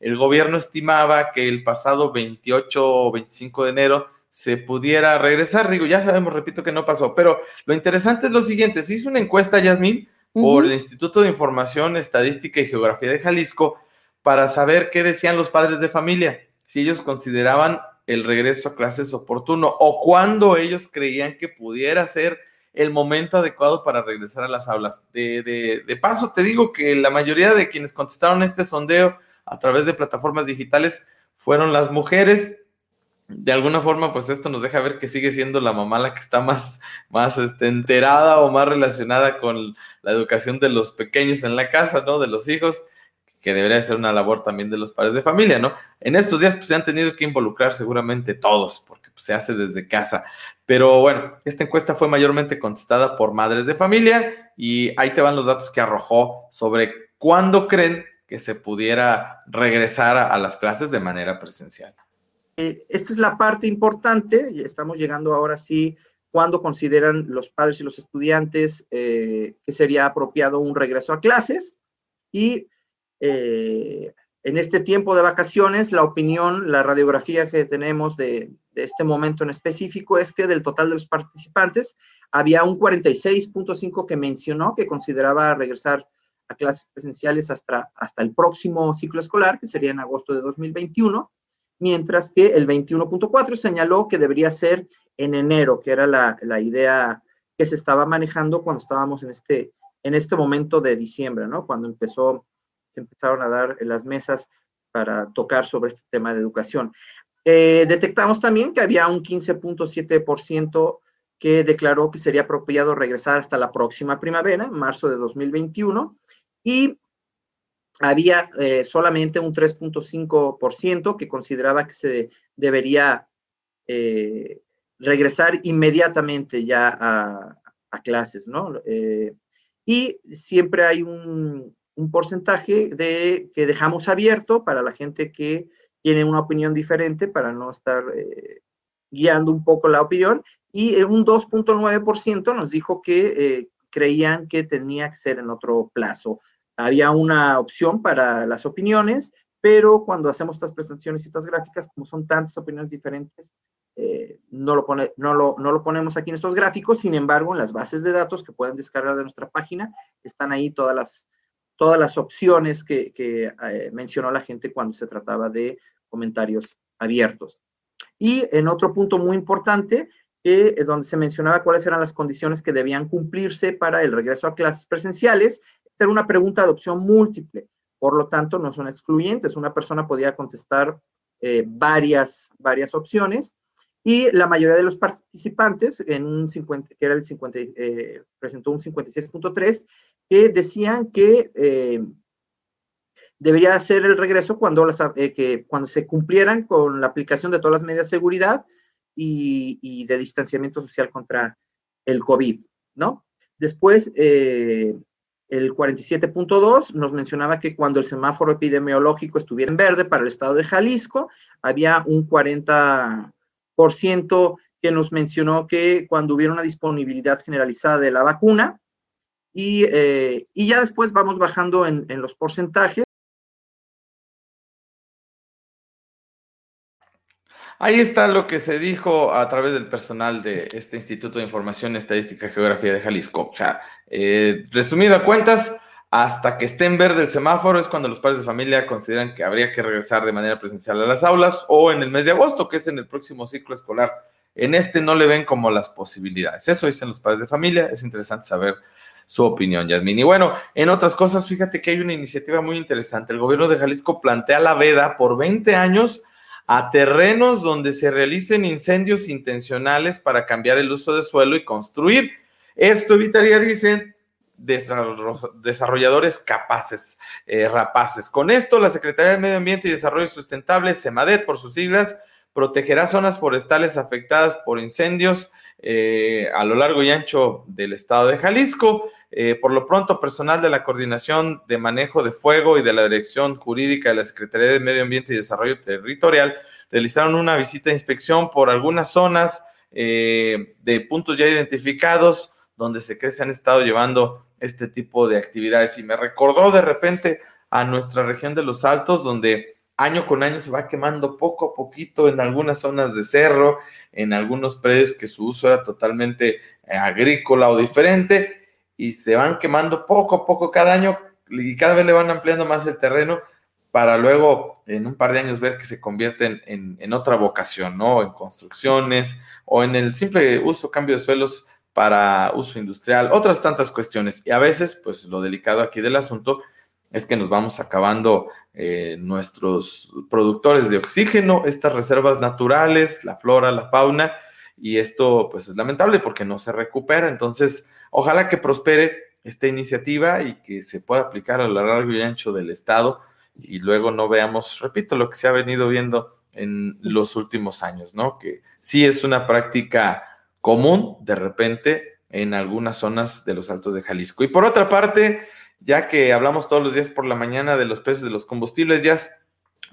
El gobierno estimaba que el pasado 28 o 25 de enero se pudiera regresar. Digo, ya sabemos, repito que no pasó, pero lo interesante es lo siguiente, se hizo una encuesta, Yasmín, por el Instituto de Información, Estadística y Geografía de Jalisco, para saber qué decían los padres de familia, si ellos consideraban el regreso a clases oportuno o cuándo ellos creían que pudiera ser el momento adecuado para regresar a las aulas. De, de, de paso, te digo que la mayoría de quienes contestaron este sondeo a través de plataformas digitales fueron las mujeres, de alguna forma, pues esto nos deja ver que sigue siendo la mamá la que está más, más este, enterada o más relacionada con la educación de los pequeños en la casa, ¿no? De los hijos, que debería ser una labor también de los padres de familia, ¿no? En estos días pues, se han tenido que involucrar seguramente todos, porque pues, se hace desde casa. Pero bueno, esta encuesta fue mayormente contestada por madres de familia y ahí te van los datos que arrojó sobre cuándo creen que se pudiera regresar a las clases de manera presencial. Eh, esta es la parte importante, y estamos llegando ahora sí, cuando consideran los padres y los estudiantes eh, que sería apropiado un regreso a clases. Y eh, en este tiempo de vacaciones, la opinión, la radiografía que tenemos de, de este momento en específico es que del total de los participantes, había un 46.5 que mencionó que consideraba regresar a clases presenciales hasta, hasta el próximo ciclo escolar, que sería en agosto de 2021 mientras que el 21.4 señaló que debería ser en enero, que era la, idea que se estaba manejando cuando estábamos en este, en este momento de diciembre, ¿no? Cuando empezó, se empezaron a dar las mesas para tocar sobre este tema de educación. Eh, detectamos también que había un 15.7% que declaró que sería apropiado regresar hasta la próxima primavera, en marzo de 2021, y había eh, solamente un 3.5% que consideraba que se debería eh, regresar inmediatamente ya a, clases, ¿no? Eh, y siempre hay un, porcentaje de, que dejamos abierto para la gente que tiene una opinión diferente, para no estar guiando un poco la opinión, y un 2.9% nos dijo que creían que tenía que ser en otro plazo había una opción para las opiniones, pero cuando hacemos estas presentaciones y estas gráficas, como son tantas opiniones diferentes, eh, no, lo pone, no, lo, no lo ponemos aquí en estos gráficos, sin embargo, en las bases de datos que pueden descargar de nuestra página, están ahí todas las, todas las opciones que, que eh, mencionó la gente cuando se trataba de comentarios abiertos. Y en otro punto muy importante, eh, donde se mencionaba cuáles eran las condiciones que debían cumplirse para el regreso a clases presenciales, era una pregunta de opción múltiple, por lo tanto no son excluyentes. Una persona podía contestar eh, varias, varias opciones y la mayoría de los participantes, en un 50, que era el 50, eh, presentó un 56.3, que decían que eh, debería ser el regreso cuando, las, eh, que, cuando se cumplieran con la aplicación de todas las medidas de seguridad y, de distanciamiento social contra el COVID, ¿no? Después, el 47.2 nos mencionaba que cuando el semáforo epidemiológico estuviera en verde para el estado de Jalisco, había un 40% que nos mencionó que cuando hubiera una disponibilidad generalizada de la vacuna, y, eh, ya después vamos bajando en, en los porcentajes. Ahí está lo que se dijo a través del personal de este Instituto de Información Estadística y Geografía de Jalisco. O sea, eh, resumido a cuentas, hasta que esté en verde el semáforo es cuando los padres de familia consideran que habría que regresar de manera presencial a las aulas o en el mes de agosto, que es en el próximo ciclo escolar. En este no le ven como las posibilidades. Eso dicen los padres de familia. Es interesante saber su opinión, Yasmin. Y bueno, en otras cosas, fíjate que hay una iniciativa muy interesante. El gobierno de Jalisco plantea la veda por 20 años a terrenos donde se realicen incendios intencionales para cambiar el uso de suelo y construir. Esto evitaría, dicen, desarrolladores capaces, eh, rapaces. Con esto, la Secretaría de Medio Ambiente y Desarrollo Sustentable, SEMADET por sus siglas, protegerá zonas forestales afectadas por incendios eh, a lo largo y ancho del estado de Jalisco. Eh, por lo pronto, personal de la Coordinación de Manejo de Fuego y de la Dirección Jurídica de la Secretaría de Medio Ambiente y Desarrollo Territorial realizaron una visita de inspección por algunas zonas eh, de puntos ya identificados donde se que se han estado llevando este tipo de actividades. Y me recordó de repente a nuestra región de los Altos, donde año con año se va quemando poco a poquito en algunas zonas de cerro, en algunos predios que su uso era totalmente eh, agrícola o diferente y se van quemando poco a poco cada año y cada vez le van ampliando más el terreno para luego en un par de años ver que se convierten en, otra vocación, ¿no? En construcciones o en el simple uso, cambio de suelos para uso industrial, otras tantas cuestiones. Y a veces, pues lo delicado aquí del asunto es que nos vamos acabando eh, nuestros productores de oxígeno, estas reservas naturales, la flora, la fauna, y esto pues es lamentable porque no se recupera. Entonces, Ojalá que prospere esta iniciativa y que se pueda aplicar a lo largo y ancho del Estado y luego no veamos, repito, lo que se ha venido viendo en los últimos años, ¿no? Que sí es una práctica común de repente en algunas zonas de los altos de Jalisco. Y por otra parte, ya que hablamos todos los días por la mañana de los precios de los combustibles, ya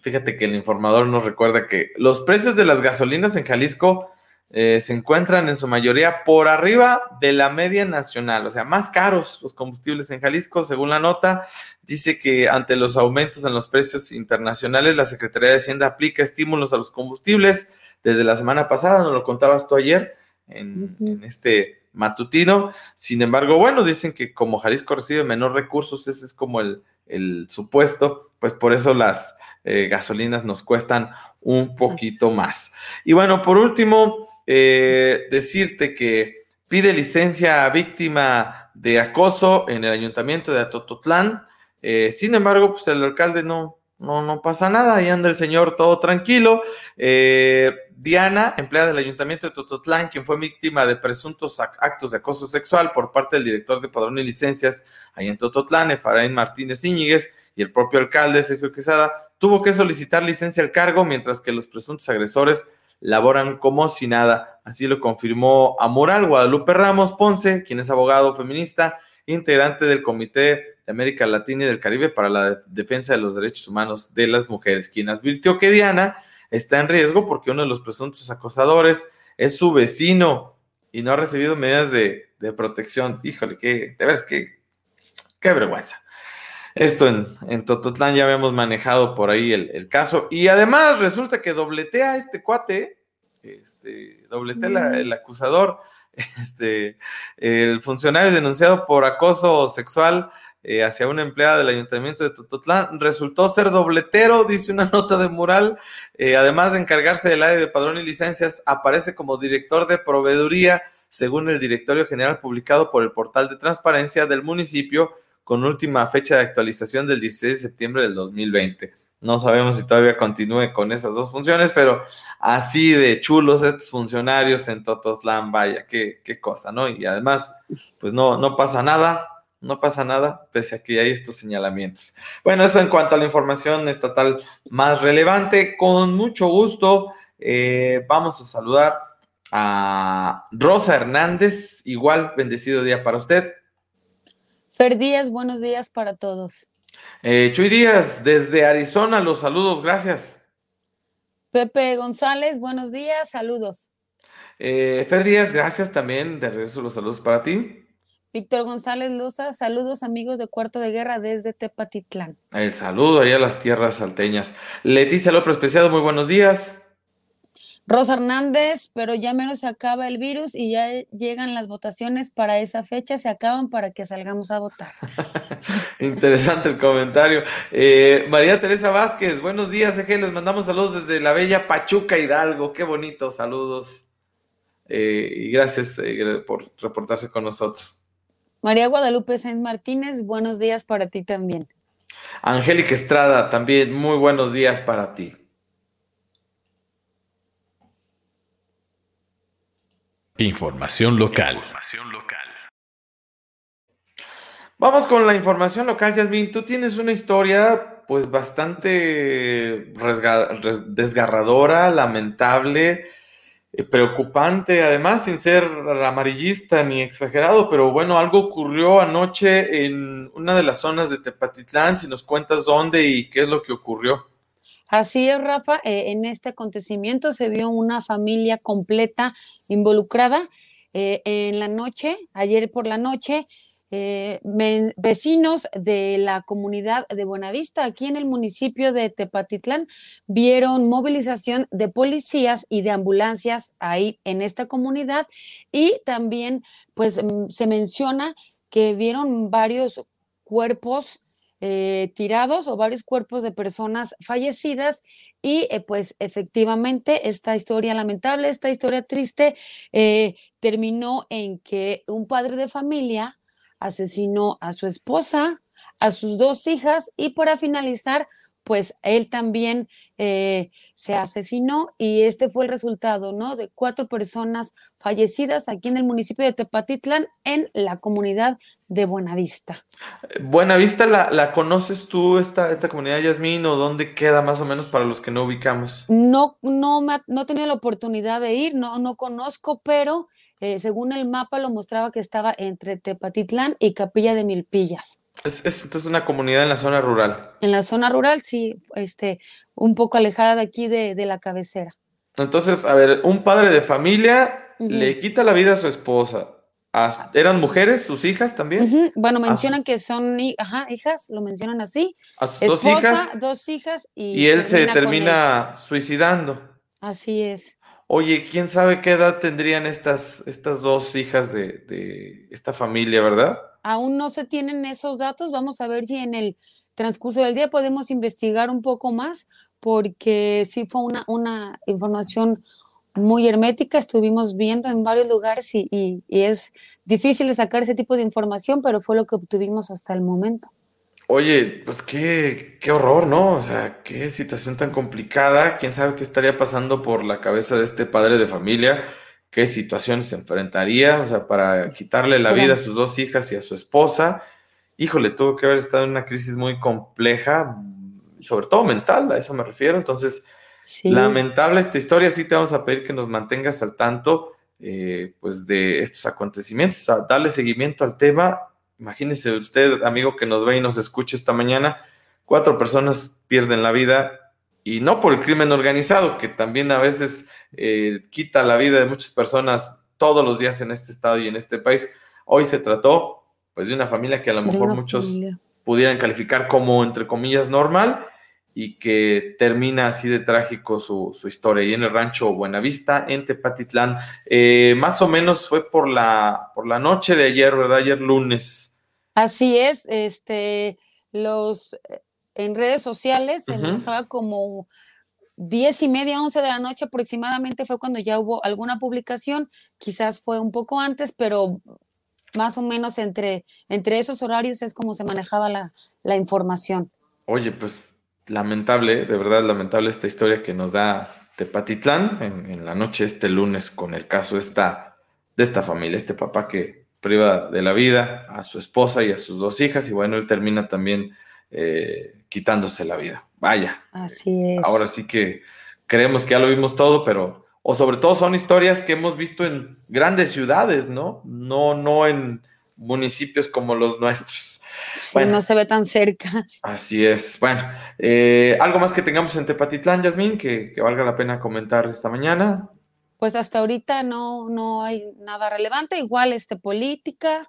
fíjate que el informador nos recuerda que los precios de las gasolinas en Jalisco eh, se encuentran en su mayoría por arriba de la media nacional, o sea, más caros los combustibles en Jalisco, según la nota. Dice que ante los aumentos en los precios internacionales, la Secretaría de Hacienda aplica estímulos a los combustibles. Desde la semana pasada, nos lo contabas tú ayer en, este matutino. Sin embargo, bueno, dicen que como Jalisco recibe menor recursos, ese es como el, supuesto, pues por eso las eh, gasolinas nos cuestan un poquito más. Y bueno, por último, eh, decirte que pide licencia a víctima de acoso en el ayuntamiento de Atototlán. Eh, sin embargo, pues el alcalde no, no, no pasa nada, ahí anda el señor todo tranquilo. Eh, Diana, empleada del ayuntamiento de Tototlán, quien fue víctima de presuntos actos de acoso sexual por parte del director de padrón y licencias ahí en Tototlán, Efraín Martínez Íñiguez, y el propio alcalde, Sergio Quesada, tuvo que solicitar licencia al cargo, mientras que los presuntos agresores laboran como si nada. Así lo confirmó a Moral Guadalupe Ramos Ponce, quien es abogado feminista, integrante del Comité de América Latina y del Caribe para la Defensa de los Derechos Humanos de las Mujeres, quien advirtió que Diana está en riesgo porque uno de los presuntos acosadores es su vecino y no ha recibido medidas de, protección. Híjole, qué, de veras, qué, qué vergüenza. Esto en, en, Tototlán ya habíamos manejado por ahí el, caso. Y además resulta que dobletea este cuate, este, dobletea el acusador, este, el funcionario denunciado por acoso sexual eh, hacia una empleada del ayuntamiento de Tototlán, resultó ser dobletero, dice una nota de mural, eh, además de encargarse del área de padrón y licencias, aparece como director de proveeduría, según el directorio general publicado por el portal de transparencia del municipio, con última fecha de actualización del 16 de septiembre del 2020. No sabemos si todavía continúe con esas dos funciones, pero así de chulos estos funcionarios en Tototlán, vaya, qué, qué cosa, ¿no? Y además, pues no, no pasa nada, no pasa nada, pese a que hay estos señalamientos. Bueno, eso en cuanto a la información estatal más relevante. Con mucho gusto, eh, vamos a saludar a Rosa Hernández. Igual, bendecido día para usted. Fer Díaz, buenos días para todos. Eh, Chuy Díaz, desde Arizona, los saludos, gracias. Pepe González, buenos días, saludos. Eh, Fer Díaz, gracias también, de regreso los saludos para ti. Víctor González Loza, saludos amigos de Cuarto de Guerra desde Tepatitlán. El saludo allá a las tierras salteñas. Leticia López Preciado, muy buenos días. Rosa Hernández, pero ya menos se acaba el virus y ya llegan las votaciones para esa fecha, se acaban para que salgamos a votar. Interesante el comentario. Eh, María Teresa Vázquez, buenos días, Eje, les mandamos saludos desde la bella Pachuca Hidalgo, qué bonito, saludos. Eh, y gracias eh, por reportarse con nosotros. María Guadalupe Sáenz Martínez, buenos días para ti también. Angélica Estrada, también muy buenos días para ti. Información local. Vamos con la información local, Yasmin. Tú tienes una historia pues bastante desgarradora, lamentable preocupante, además, sin ser amarillista ni exagerado, pero bueno, algo ocurrió anoche en una de las zonas de Tepatitlán, si nos cuentas dónde y qué es lo que ocurrió. Así es, Rafa, eh, en este acontecimiento se vio una familia completa involucrada. Eh, en la noche, ayer por la noche, eh, vecinos de la comunidad de Buenavista, aquí en el municipio de Tepatitlán, vieron movilización de policías y de ambulancias ahí en esta comunidad. Y también pues mm, se menciona que vieron varios cuerpos eh, tirados o varios cuerpos de personas fallecidas y eh, pues efectivamente esta historia lamentable, esta historia triste terminó en que un padre de familia asesinó a su esposa, a sus dos hijas y para finalizar, pues él también eh, se asesinó y este fue el resultado, ¿no? De cuatro personas fallecidas aquí en el municipio de Tepatitlán, en la comunidad de Buenavista. Buenavista, ¿la, la conoces tú, esta, esta comunidad, Yasmín, o dónde queda más o menos para los que no ubicamos? No, no, me, no tenía la oportunidad de ir, no, no conozco, pero eh, según el mapa lo mostraba que estaba entre Tepatitlán y Capilla de Milpillas. Es, entonces una comunidad en la zona rural. En la zona rural, sí, este, un poco alejada de aquí de, la cabecera. Entonces, a ver, un padre de familia le quita la vida a su esposa. ¿Eran mujeres, sus hijas también? Bueno, mencionan que son hijas, lo mencionan así. A sus dos hijas. Dos hijas y, y él se termina suicidando. Así es. Oye, quién sabe qué edad tendrían estas, estas dos hijas de, esta familia, ¿verdad? Aún no se tienen esos datos. Vamos a ver si en el transcurso del día podemos investigar un poco más, porque sí fue una, una información muy hermética. Estuvimos viendo en varios lugares y, y es difícil de sacar ese tipo de información, pero fue lo que obtuvimos hasta el momento. Oye, pues qué, qué horror, ¿no? O sea, qué situación tan complicada. Quién sabe qué estaría pasando por la cabeza de este padre de familia, qué situación se enfrentaría, o sea, para quitarle la vida a sus dos hijas y a su esposa. Híjole, tuvo que haber estado en una crisis muy compleja, sobre todo mental, a eso me refiero. Entonces, lamentable esta historia. Sí te vamos a pedir que nos mantengas al tanto, eh, pues, de estos acontecimientos, a darle seguimiento al tema Imagínese usted, amigo, que nos ve y nos escucha esta mañana, cuatro personas pierden la vida y no por el crimen organizado, que también a veces eh, quita la vida de muchas personas todos los días en este estado y en este país. Hoy se trató pues de una familia que a lo mejor muchos pudieran calificar como entre comillas normal y que termina así de trágico su, historia. Y en el rancho Buenavista, en Tepatitlán, eh, más o menos fue por la, por la noche de ayer, ¿verdad? Ayer lunes. Así es, este, los eh, en redes sociales se manejaba como diez y media, once de la noche aproximadamente fue cuando ya hubo alguna publicación, quizás fue un poco antes, pero más o menos entre, entre esos horarios es como se manejaba la, la información. Oye, pues lamentable, de verdad lamentable esta historia que nos da Tepatitlán en, en la noche este lunes con el caso esta, de esta familia, este papá que priva de la vida a su esposa y a sus dos hijas y bueno, él termina también eh, quitándose la vida. Vaya. Así es. Ahora sí que creemos que ya lo vimos todo, pero, o sobre todo son historias que hemos visto en grandes ciudades, ¿no? No, no en municipios como los nuestros. Sí, no se ve tan cerca. Así es. Bueno, eh, algo más que tengamos en Tepatitlán, Yasmín, que, que valga la pena comentar esta mañana pues hasta ahorita no, no hay nada relevante, igual este política,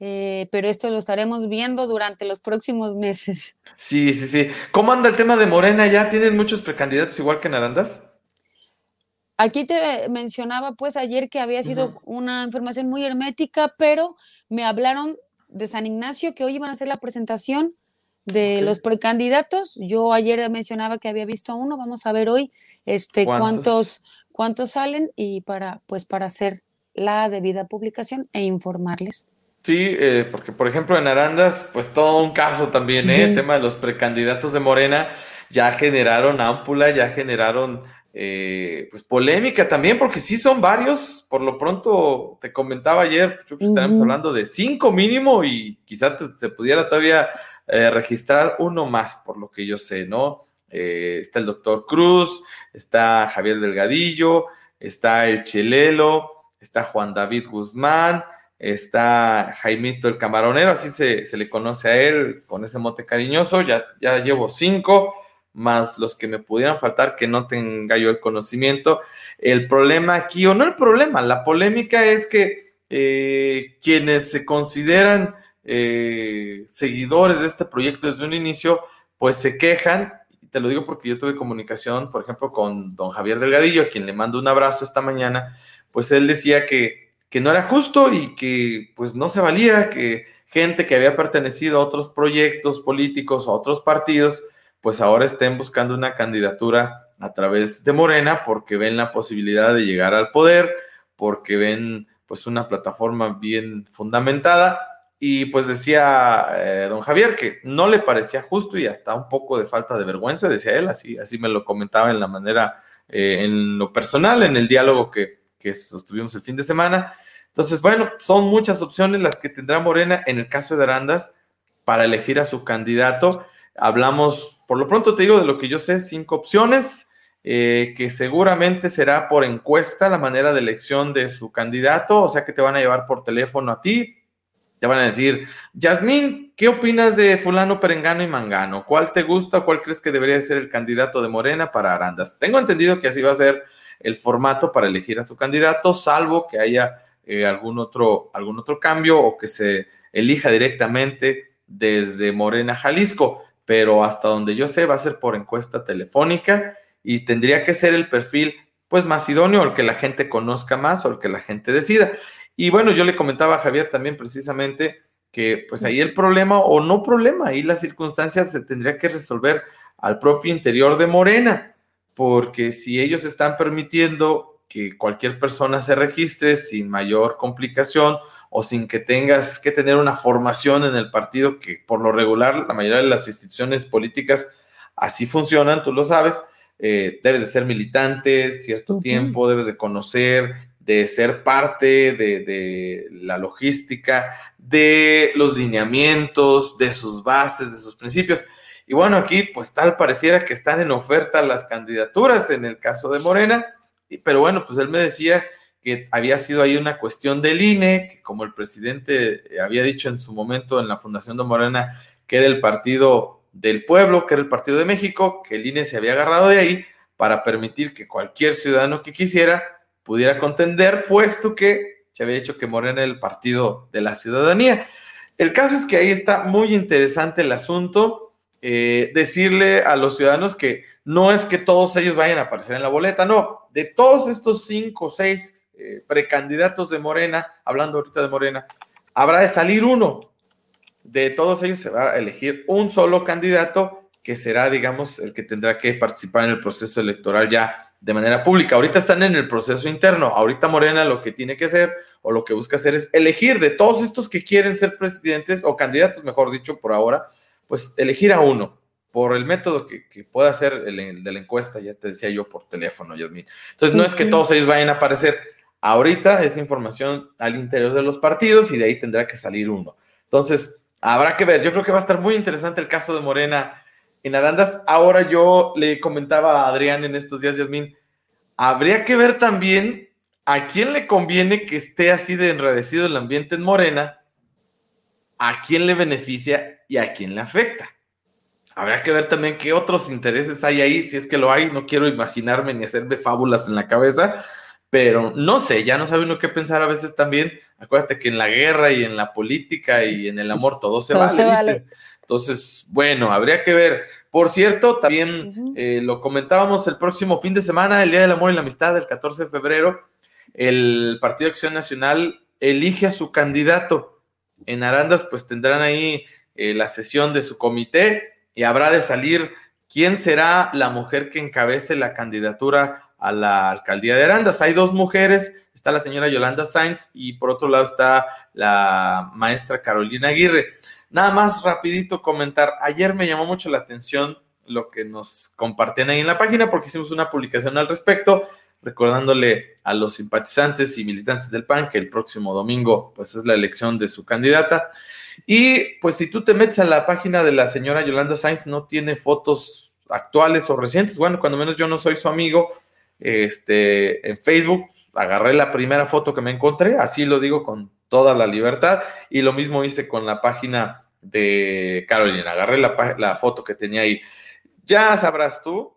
eh, pero esto lo estaremos viendo durante los próximos meses. Sí, sí, sí. ¿Cómo anda el tema de Morena? ¿Ya tienen muchos precandidatos igual que en Arandas? Aquí te mencionaba pues ayer que había sido una información muy hermética, pero me hablaron de San Ignacio que hoy iban a hacer la presentación de los precandidatos. Yo ayer mencionaba que había visto uno, vamos a ver hoy este cuántos cuántos salen y para, pues, para hacer la debida publicación e informarles. Sí, eh, porque por ejemplo en Arandas, pues todo un caso también, ¿eh? el tema de los precandidatos de Morena ya generaron ámpula, ya generaron eh, pues polémica también, porque sí son varios, por lo pronto te comentaba ayer, pues, estaremos hablando de cinco mínimo y quizás se pudiera todavía registrar uno más, por lo que yo sé, ¿no? Eh, está el doctor Cruz, está Javier Delgadillo, está el Chelelo, está Juan David Guzmán, está Jaimito el Camaronero, así se, le conoce a él con ese mote cariñoso, ya, ya llevo cinco, más los que me pudieran faltar que no tenga yo el conocimiento. El problema aquí, o no el problema, la polémica es que eh, quienes se consideran eh, seguidores de este proyecto desde un inicio, pues se quejan te lo digo porque yo tuve comunicación, por ejemplo, con don Javier Delgadillo, a quien le mando un abrazo esta mañana, pues él decía que, que no era justo y que pues no se valía que gente que había pertenecido a otros proyectos políticos, a otros partidos, pues ahora estén buscando una candidatura a través de Morena porque ven la posibilidad de llegar al poder, porque ven pues una plataforma bien fundamentada y pues decía eh, don Javier que no le parecía justo y hasta un poco de falta de vergüenza, decía él, así, así me lo comentaba en la manera, eh, en lo personal, en el diálogo que, que sostuvimos el fin de semana. Entonces, bueno, son muchas opciones las que tendrá Morena en el caso de Arandas para elegir a su candidato. Hablamos, por lo pronto te digo de lo que yo sé, cinco opciones, eh, que seguramente será por encuesta la manera de elección de su candidato, o sea que te van a llevar por teléfono a ti, te van a decir, Yasmín, ¿qué opinas de fulano, perengano y mangano? ¿Cuál te gusta? ¿Cuál crees que debería ser el candidato de Morena para Arandas? Tengo entendido que así va a ser el formato para elegir a su candidato, salvo que haya eh, algún, otro, algún otro cambio o que se elija directamente desde Morena, Jalisco. Pero hasta donde yo sé va a ser por encuesta telefónica y tendría que ser el perfil pues más idóneo, el que la gente conozca más o el que la gente decida. Y bueno, yo le comentaba a Javier también precisamente que pues ahí el problema o no problema, ahí las circunstancias se tendría que resolver al propio interior de Morena, porque si ellos están permitiendo que cualquier persona se registre sin mayor complicación o sin que tengas que tener una formación en el partido, que por lo regular la mayoría de las instituciones políticas así funcionan, tú lo sabes, eh, debes de ser militante cierto tiempo, debes de conocer, de ser parte de, la logística, de los lineamientos, de sus bases, de sus principios. Y bueno, aquí pues tal pareciera que están en oferta las candidaturas en el caso de Morena, pero bueno, pues él me decía que había sido ahí una cuestión del INE, que como el presidente había dicho en su momento en la Fundación de Morena, que era el partido del pueblo, que era el partido de México, que el INE se había agarrado de ahí para permitir que cualquier ciudadano que quisiera pudiera contender, puesto que se había dicho que Morena era el partido de la ciudadanía. El caso es que ahí está muy interesante el asunto, eh, decirle a los ciudadanos que no es que todos ellos vayan a aparecer en la boleta, no, de todos estos cinco o seis eh, precandidatos de Morena, hablando ahorita de Morena, habrá de salir uno. De todos ellos se va a elegir un solo candidato que será, digamos, el que tendrá que participar en el proceso electoral ya de manera pública. Ahorita están en el proceso interno. Ahorita Morena lo que tiene que hacer o lo que busca hacer es elegir de todos estos que quieren ser presidentes o candidatos, mejor dicho, por ahora, pues elegir a uno por el método que, pueda hacer el, de la encuesta, ya te decía yo por teléfono, Yasmin. Entonces, no es que todos ellos vayan a aparecer. Ahorita es información al interior de los partidos y de ahí tendrá que salir uno. Entonces, habrá que ver. Yo creo que va a estar muy interesante el caso de Morena en Arandas. Ahora yo le comentaba a Adrián en estos días, Yasmín, habría que ver también a quién le conviene que esté así de enrarecido el ambiente en Morena, a quién le beneficia y a quién le afecta. Habrá que ver también qué otros intereses hay ahí, si es que lo hay, no quiero imaginarme ni hacerme fábulas en la cabeza, pero no sé, ya no sabe uno qué pensar a veces también. Acuérdate que en la guerra y en la política y en el amor todo se, vale, Entonces, bueno, habría que ver. Por cierto, también eh, lo comentábamos el próximo fin de semana, el Día del Amor y la Amistad, el 14 de febrero, el Partido Acción Nacional elige a su candidato. En Arandas, pues tendrán ahí eh, la sesión de su comité y habrá de salir quién será la mujer que encabece la candidatura a la alcaldía de Arandas. Hay dos mujeres, está la señora Yolanda Sainz y por otro lado está la maestra Carolina Aguirre. Nada más rapidito comentar, ayer me llamó mucho la atención lo que nos compartían ahí en la página porque hicimos una publicación al respecto, recordándole a los simpatizantes y militantes del PAN que el próximo domingo pues es la elección de su candidata. Y pues si tú te metes a la página de la señora Yolanda Sainz, no tiene fotos actuales o recientes. Bueno, cuando menos yo no soy su amigo, este, en Facebook, agarré la primera foto que me encontré, así lo digo con toda la libertad, y lo mismo hice con la página de Carolina, agarré la, foto que tenía ahí. Ya sabrás tú,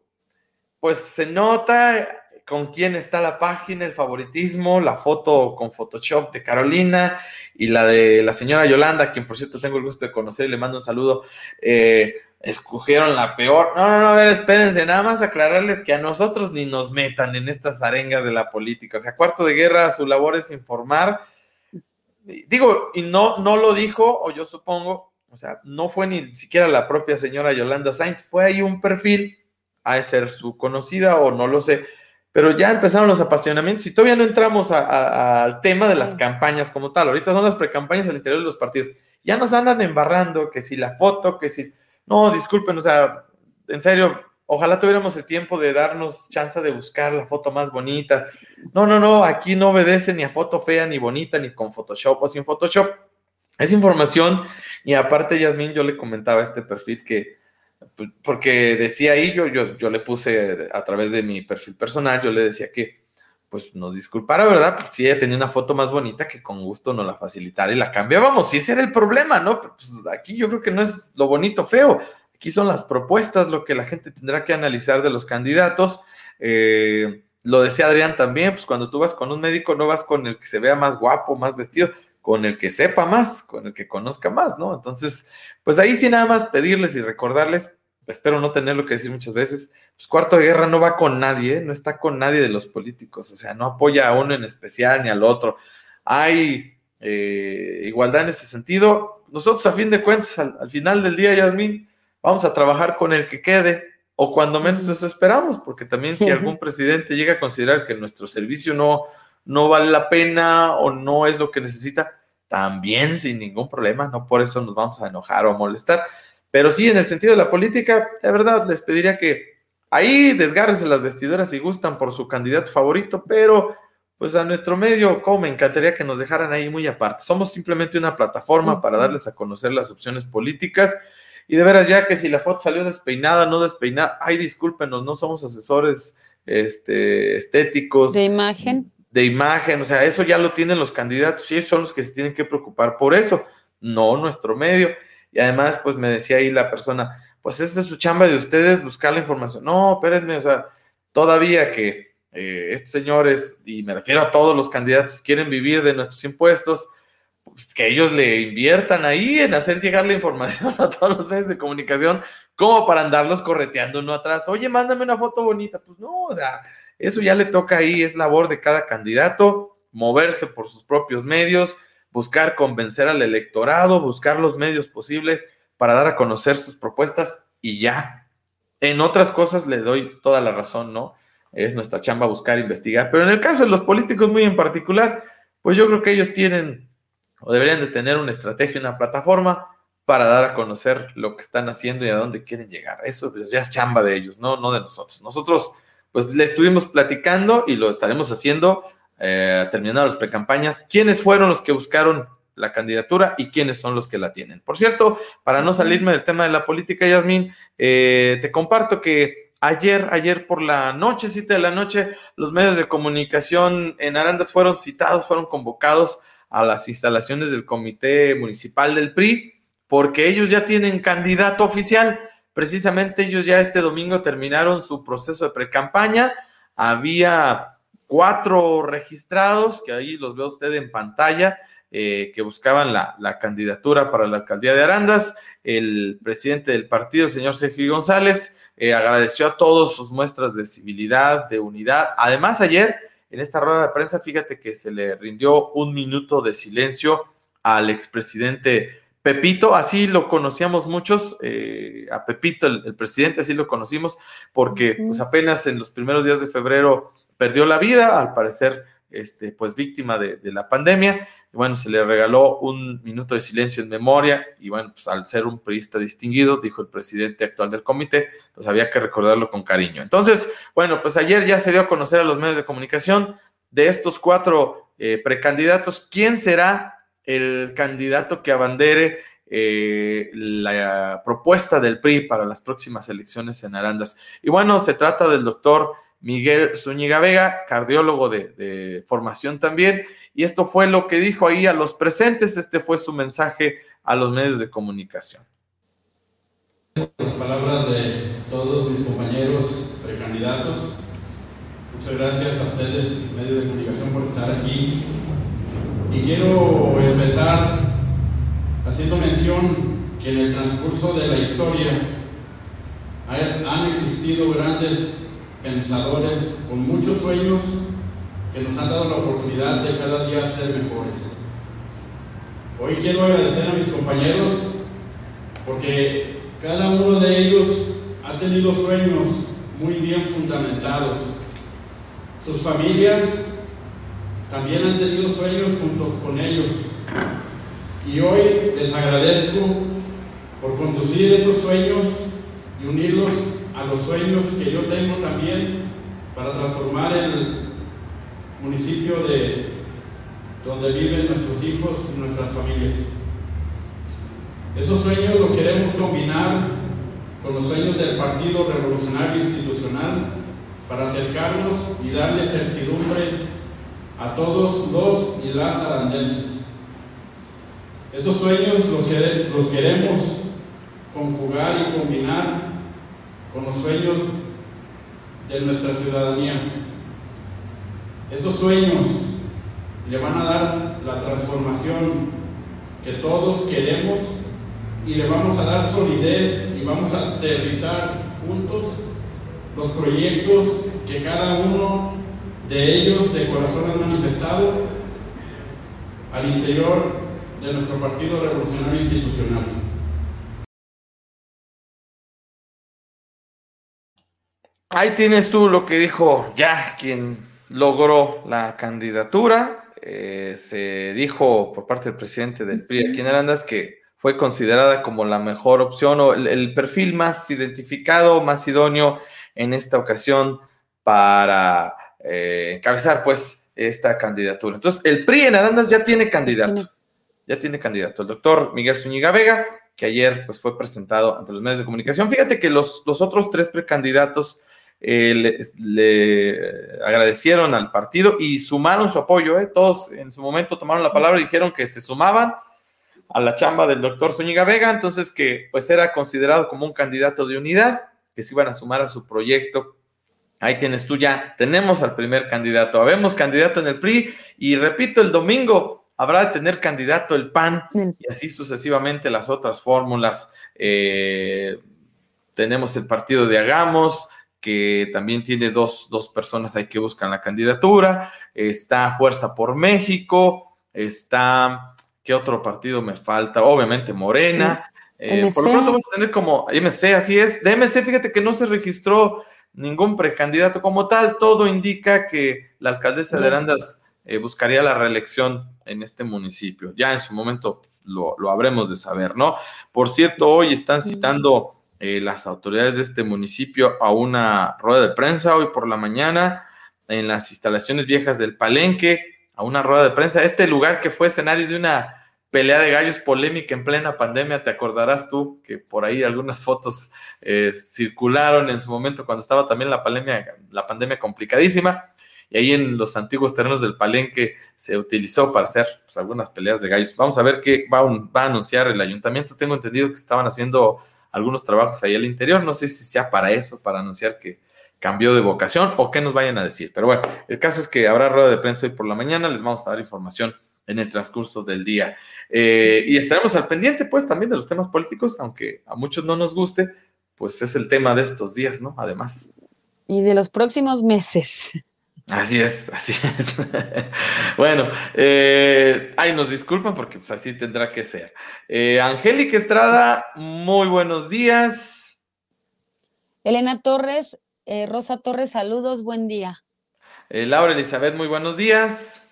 pues se nota con quién está la página, el favoritismo, la foto con Photoshop de Carolina y la de la señora Yolanda, quien por cierto tengo el gusto de conocer y le mando un saludo. Eh, escogieron la peor. No, no, no, a ver, espérense, nada más aclararles que a nosotros ni nos metan en estas arengas de la política. O sea, cuarto de guerra, su labor es informar. Digo, y no, no lo dijo, o yo supongo, o sea, no fue ni siquiera la propia señora Yolanda Sainz, fue ahí un perfil, a ser su conocida o no lo sé, pero ya empezaron los apasionamientos y todavía no entramos al tema de las campañas como tal. Ahorita son las precampañas al interior de los partidos. Ya nos andan embarrando que si la foto, que si no, disculpen, o sea, en serio, ojalá tuviéramos el tiempo de darnos chance de buscar la foto más bonita. No, no, no, aquí no obedece ni a foto fea, ni bonita, ni con Photoshop o sin Photoshop. Es información y aparte, Yasmín, yo le comentaba este perfil que, pues, porque decía ahí, yo, yo, yo le puse a través de mi perfil personal, yo le decía que, pues nos disculpara, ¿verdad? Pues si ella tenía una foto más bonita, que con gusto nos la facilitara y la cambiábamos. Si ese era el problema, ¿no? Pues aquí yo creo que no es lo bonito feo. Aquí son las propuestas, lo que la gente tendrá que analizar de los candidatos. Eh, lo decía Adrián también, pues cuando tú vas con un médico no vas con el que se vea más guapo, más vestido, con el que sepa más, con el que conozca más, ¿no? Entonces, pues ahí sí nada más pedirles y recordarles, espero no tenerlo que decir muchas veces, pues Cuarto de Guerra no va con nadie, no está con nadie de los políticos, o sea, no apoya a uno en especial ni al otro. Hay eh, igualdad en ese sentido. Nosotros, a fin de cuentas, al, final del día, Yasmín, vamos a trabajar con el que quede, o cuando menos eso esperamos, porque también si algún presidente llega a considerar que nuestro servicio no, no vale la pena o no es lo que necesita, también sin ningún problema, no por eso nos vamos a enojar o molestar pero sí, en el sentido de la política, de verdad, les pediría que ahí desgarres las vestiduras si gustan por su candidato favorito, pero pues a nuestro medio, como me encantaría que nos dejaran ahí muy aparte. Somos simplemente una plataforma para darles a conocer las opciones políticas. Y de veras, ya que si la foto salió despeinada, no despeinada, ay, discúlpenos, no somos asesores este, estéticos. De imagen. De imagen, o sea, eso ya lo tienen los candidatos y ellos son los que se tienen que preocupar por eso, no nuestro medio. Y además, pues me decía ahí la persona, pues esa es su chamba de ustedes, buscar la información. No, espérenme, o sea, todavía que eh, estos señores, y me refiero a todos los candidatos, quieren vivir de nuestros impuestos, pues que ellos le inviertan ahí en hacer llegar la información a todos los medios de comunicación, como para andarlos correteando uno atrás. Oye, mándame una foto bonita. Pues no, o sea, eso ya le toca ahí, es labor de cada candidato, moverse por sus propios medios, buscar convencer al electorado, buscar los medios posibles para dar a conocer sus propuestas y ya. En otras cosas le doy toda la razón, ¿no? Es nuestra chamba buscar, investigar. Pero en el caso de los políticos muy en particular, pues yo creo que ellos tienen o deberían de tener una estrategia, una plataforma para dar a conocer lo que están haciendo y a dónde quieren llegar. Eso pues, ya es chamba de ellos, no, no de nosotros. Nosotros, pues le estuvimos platicando y lo estaremos haciendo eh, terminaron las precampañas, quiénes fueron los que buscaron la candidatura y quiénes son los que la tienen. Por cierto, para no salirme del tema de la política, Yasmín, eh, te comparto que ayer, ayer por la noche, siete de la noche, los medios de comunicación en Arandas fueron citados, fueron convocados a las instalaciones del Comité Municipal del PRI, porque ellos ya tienen candidato oficial. Precisamente ellos ya este domingo terminaron su proceso de precampaña. Había cuatro registrados, que ahí los ve usted en pantalla, eh, que buscaban la, la, candidatura para la alcaldía de Arandas. El presidente del partido, el señor Sergio González, eh, agradeció a todos sus muestras de civilidad, de unidad. Además, ayer, en esta rueda de prensa, fíjate que se le rindió un minuto de silencio al expresidente Pepito, así lo conocíamos muchos, eh, a Pepito, el, el, presidente, así lo conocimos, porque pues apenas en los primeros días de febrero perdió la vida, al parecer este, pues víctima de, de, la pandemia. Y bueno, se le regaló un minuto de silencio en memoria y bueno, pues al ser un periodista distinguido, dijo el presidente actual del comité, pues había que recordarlo con cariño. Entonces, bueno, pues ayer ya se dio a conocer a los medios de comunicación de estos cuatro eh, precandidatos, ¿quién será el candidato que abandere eh, la propuesta del PRI para las próximas elecciones en Arandas? Y bueno, se trata del doctor Miguel Zúñiga Vega, cardiólogo de, de, formación también, y esto fue lo que dijo ahí a los presentes, este fue su mensaje a los medios de comunicación. Palabras de todos mis compañeros precandidatos, muchas gracias a ustedes, medios de comunicación, por estar aquí. Y quiero empezar haciendo mención que en el transcurso de la historia han existido grandes pensadores con muchos sueños que nos han dado la oportunidad de cada día ser mejores. Hoy quiero agradecer a mis compañeros porque cada uno de ellos ha tenido sueños muy bien fundamentados. Sus familias también han tenido sueños junto con ellos. Y hoy les agradezco por conducir esos sueños y unirlos a los sueños que yo tengo también para transformar el municipio de donde viven nuestros hijos y nuestras familias. Esos sueños los queremos combinar con los sueños del Partido Revolucionario Institucional para acercarnos y darle certidumbre a todos los y las arandenses. Esos sueños los, los queremos conjugar y combinar con los sueños de nuestra ciudadanía. Esos sueños le van a dar la transformación que todos queremos y le vamos a dar solidez y vamos a aterrizar juntos los proyectos que cada uno de ellos de corazón han manifestado al interior de nuestro Partido Revolucionario Institucional. Ahí tienes tú lo que dijo ya quien logró la candidatura. Eh, se dijo por parte del presidente del PRI aquí en Arandas que fue considerada como la mejor opción o el, el, perfil más identificado, más idóneo en esta ocasión para eh, encabezar pues esta candidatura. Entonces, el PRI en Arandas ya tiene candidato. Ya tiene candidato. El doctor Miguel Zúñiga Vega, que ayer pues fue presentado ante los medios de comunicación. Fíjate que los, los otros tres precandidatos eh, le, le, agradecieron al partido y sumaron su apoyo. ¿eh? Todos en su momento tomaron la palabra y dijeron que se sumaban a la chamba del doctor Zúñiga Vega, entonces que pues era considerado como un candidato de unidad, que se iban a sumar a su proyecto. Ahí tienes tú ya, tenemos al primer candidato, habemos candidato en el PRI y repito, el domingo habrá de tener candidato el PAN y así sucesivamente las otras fórmulas. Eh, tenemos el partido de Hagamos, que también tiene dos, dos personas ahí que buscan la candidatura, está Fuerza por México, está, ¿qué otro partido me falta? Obviamente Morena. Eh, por lo pronto vamos a tener como MC, así es. De MC, fíjate que no se registró ningún precandidato como tal, todo indica que la alcaldesa de Arandas eh, buscaría la reelección en este municipio. Ya en su momento lo, lo habremos de saber, ¿no? Por cierto, hoy están citando eh, las autoridades de este municipio a una rueda de prensa hoy por la mañana en las instalaciones viejas del Palenque a una rueda de prensa. Este lugar que fue escenario de una pelea de gallos polémica en plena pandemia, te acordarás tú que por ahí algunas fotos eh, circularon en su momento cuando estaba también la pandemia, la pandemia complicadísima. Y ahí en los antiguos terrenos del Palenque se utilizó para hacer pues, algunas peleas de gallos. Vamos a ver qué va, va, a anunciar el ayuntamiento. Tengo entendido que estaban haciendo algunos trabajos ahí al interior. No sé si sea para eso, para anunciar que cambió de vocación o qué nos vayan a decir. Pero bueno, el caso es que habrá rueda de prensa hoy por la mañana. Les vamos a dar información en el transcurso del día. Eh, y estaremos al pendiente, pues, también de los temas políticos, aunque a muchos no nos guste, pues es el tema de estos días, ¿no? Además. Y de los próximos meses. Así es, así es. bueno, eh, ay, nos disculpan porque pues, así tendrá que ser. Eh, Angélica Estrada, muy buenos días. Elena Torres, Rosa Torres, saludos, buen día. Laura Elizabeth, muy buenos días.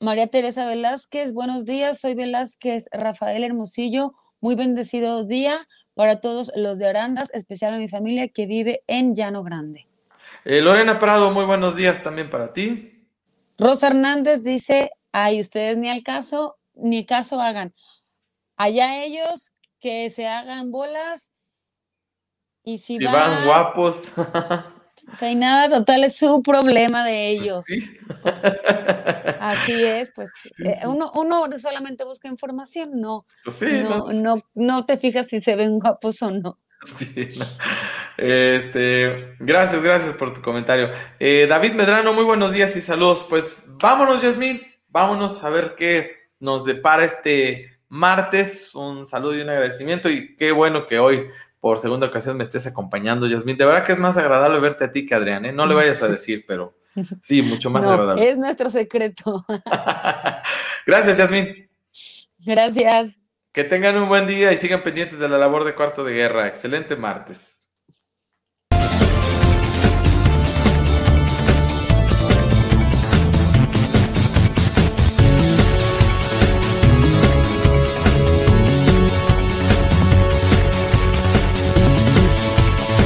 María Teresa Velázquez, buenos días. Soy Velázquez Rafael Hermosillo. Muy bendecido día para todos los de Arandas, especial a mi familia que vive en Llano Grande. Eh, Lorena Prado, muy buenos días también para ti. Rosa Hernández dice, ay, ustedes ni al caso, ni caso hagan. Allá ellos que se hagan bolas y si, van guapos. hay nada, total, es su problema de ellos. Así es, pues eh, uno, uno solamente busca información, no, pues no, no, no, te fijas si se ven guapos o no. Este, gracias, gracias por tu comentario. Eh, David Medrano, muy buenos días y saludos. Pues vámonos, Yasmín, vámonos a ver qué nos depara este martes. Un saludo y un agradecimiento y qué bueno que hoy por segunda ocasión me estés acompañando, Yasmín. De verdad que es más agradable verte a ti que a Adrián, ¿eh? No le vayas a decir, pero sí, mucho más agradable. Es nuestro secreto. Gracias, Yasmín. Gracias. Que tengan un buen día y sigan pendientes de la labor de cuarto de guerra. Excelente martes.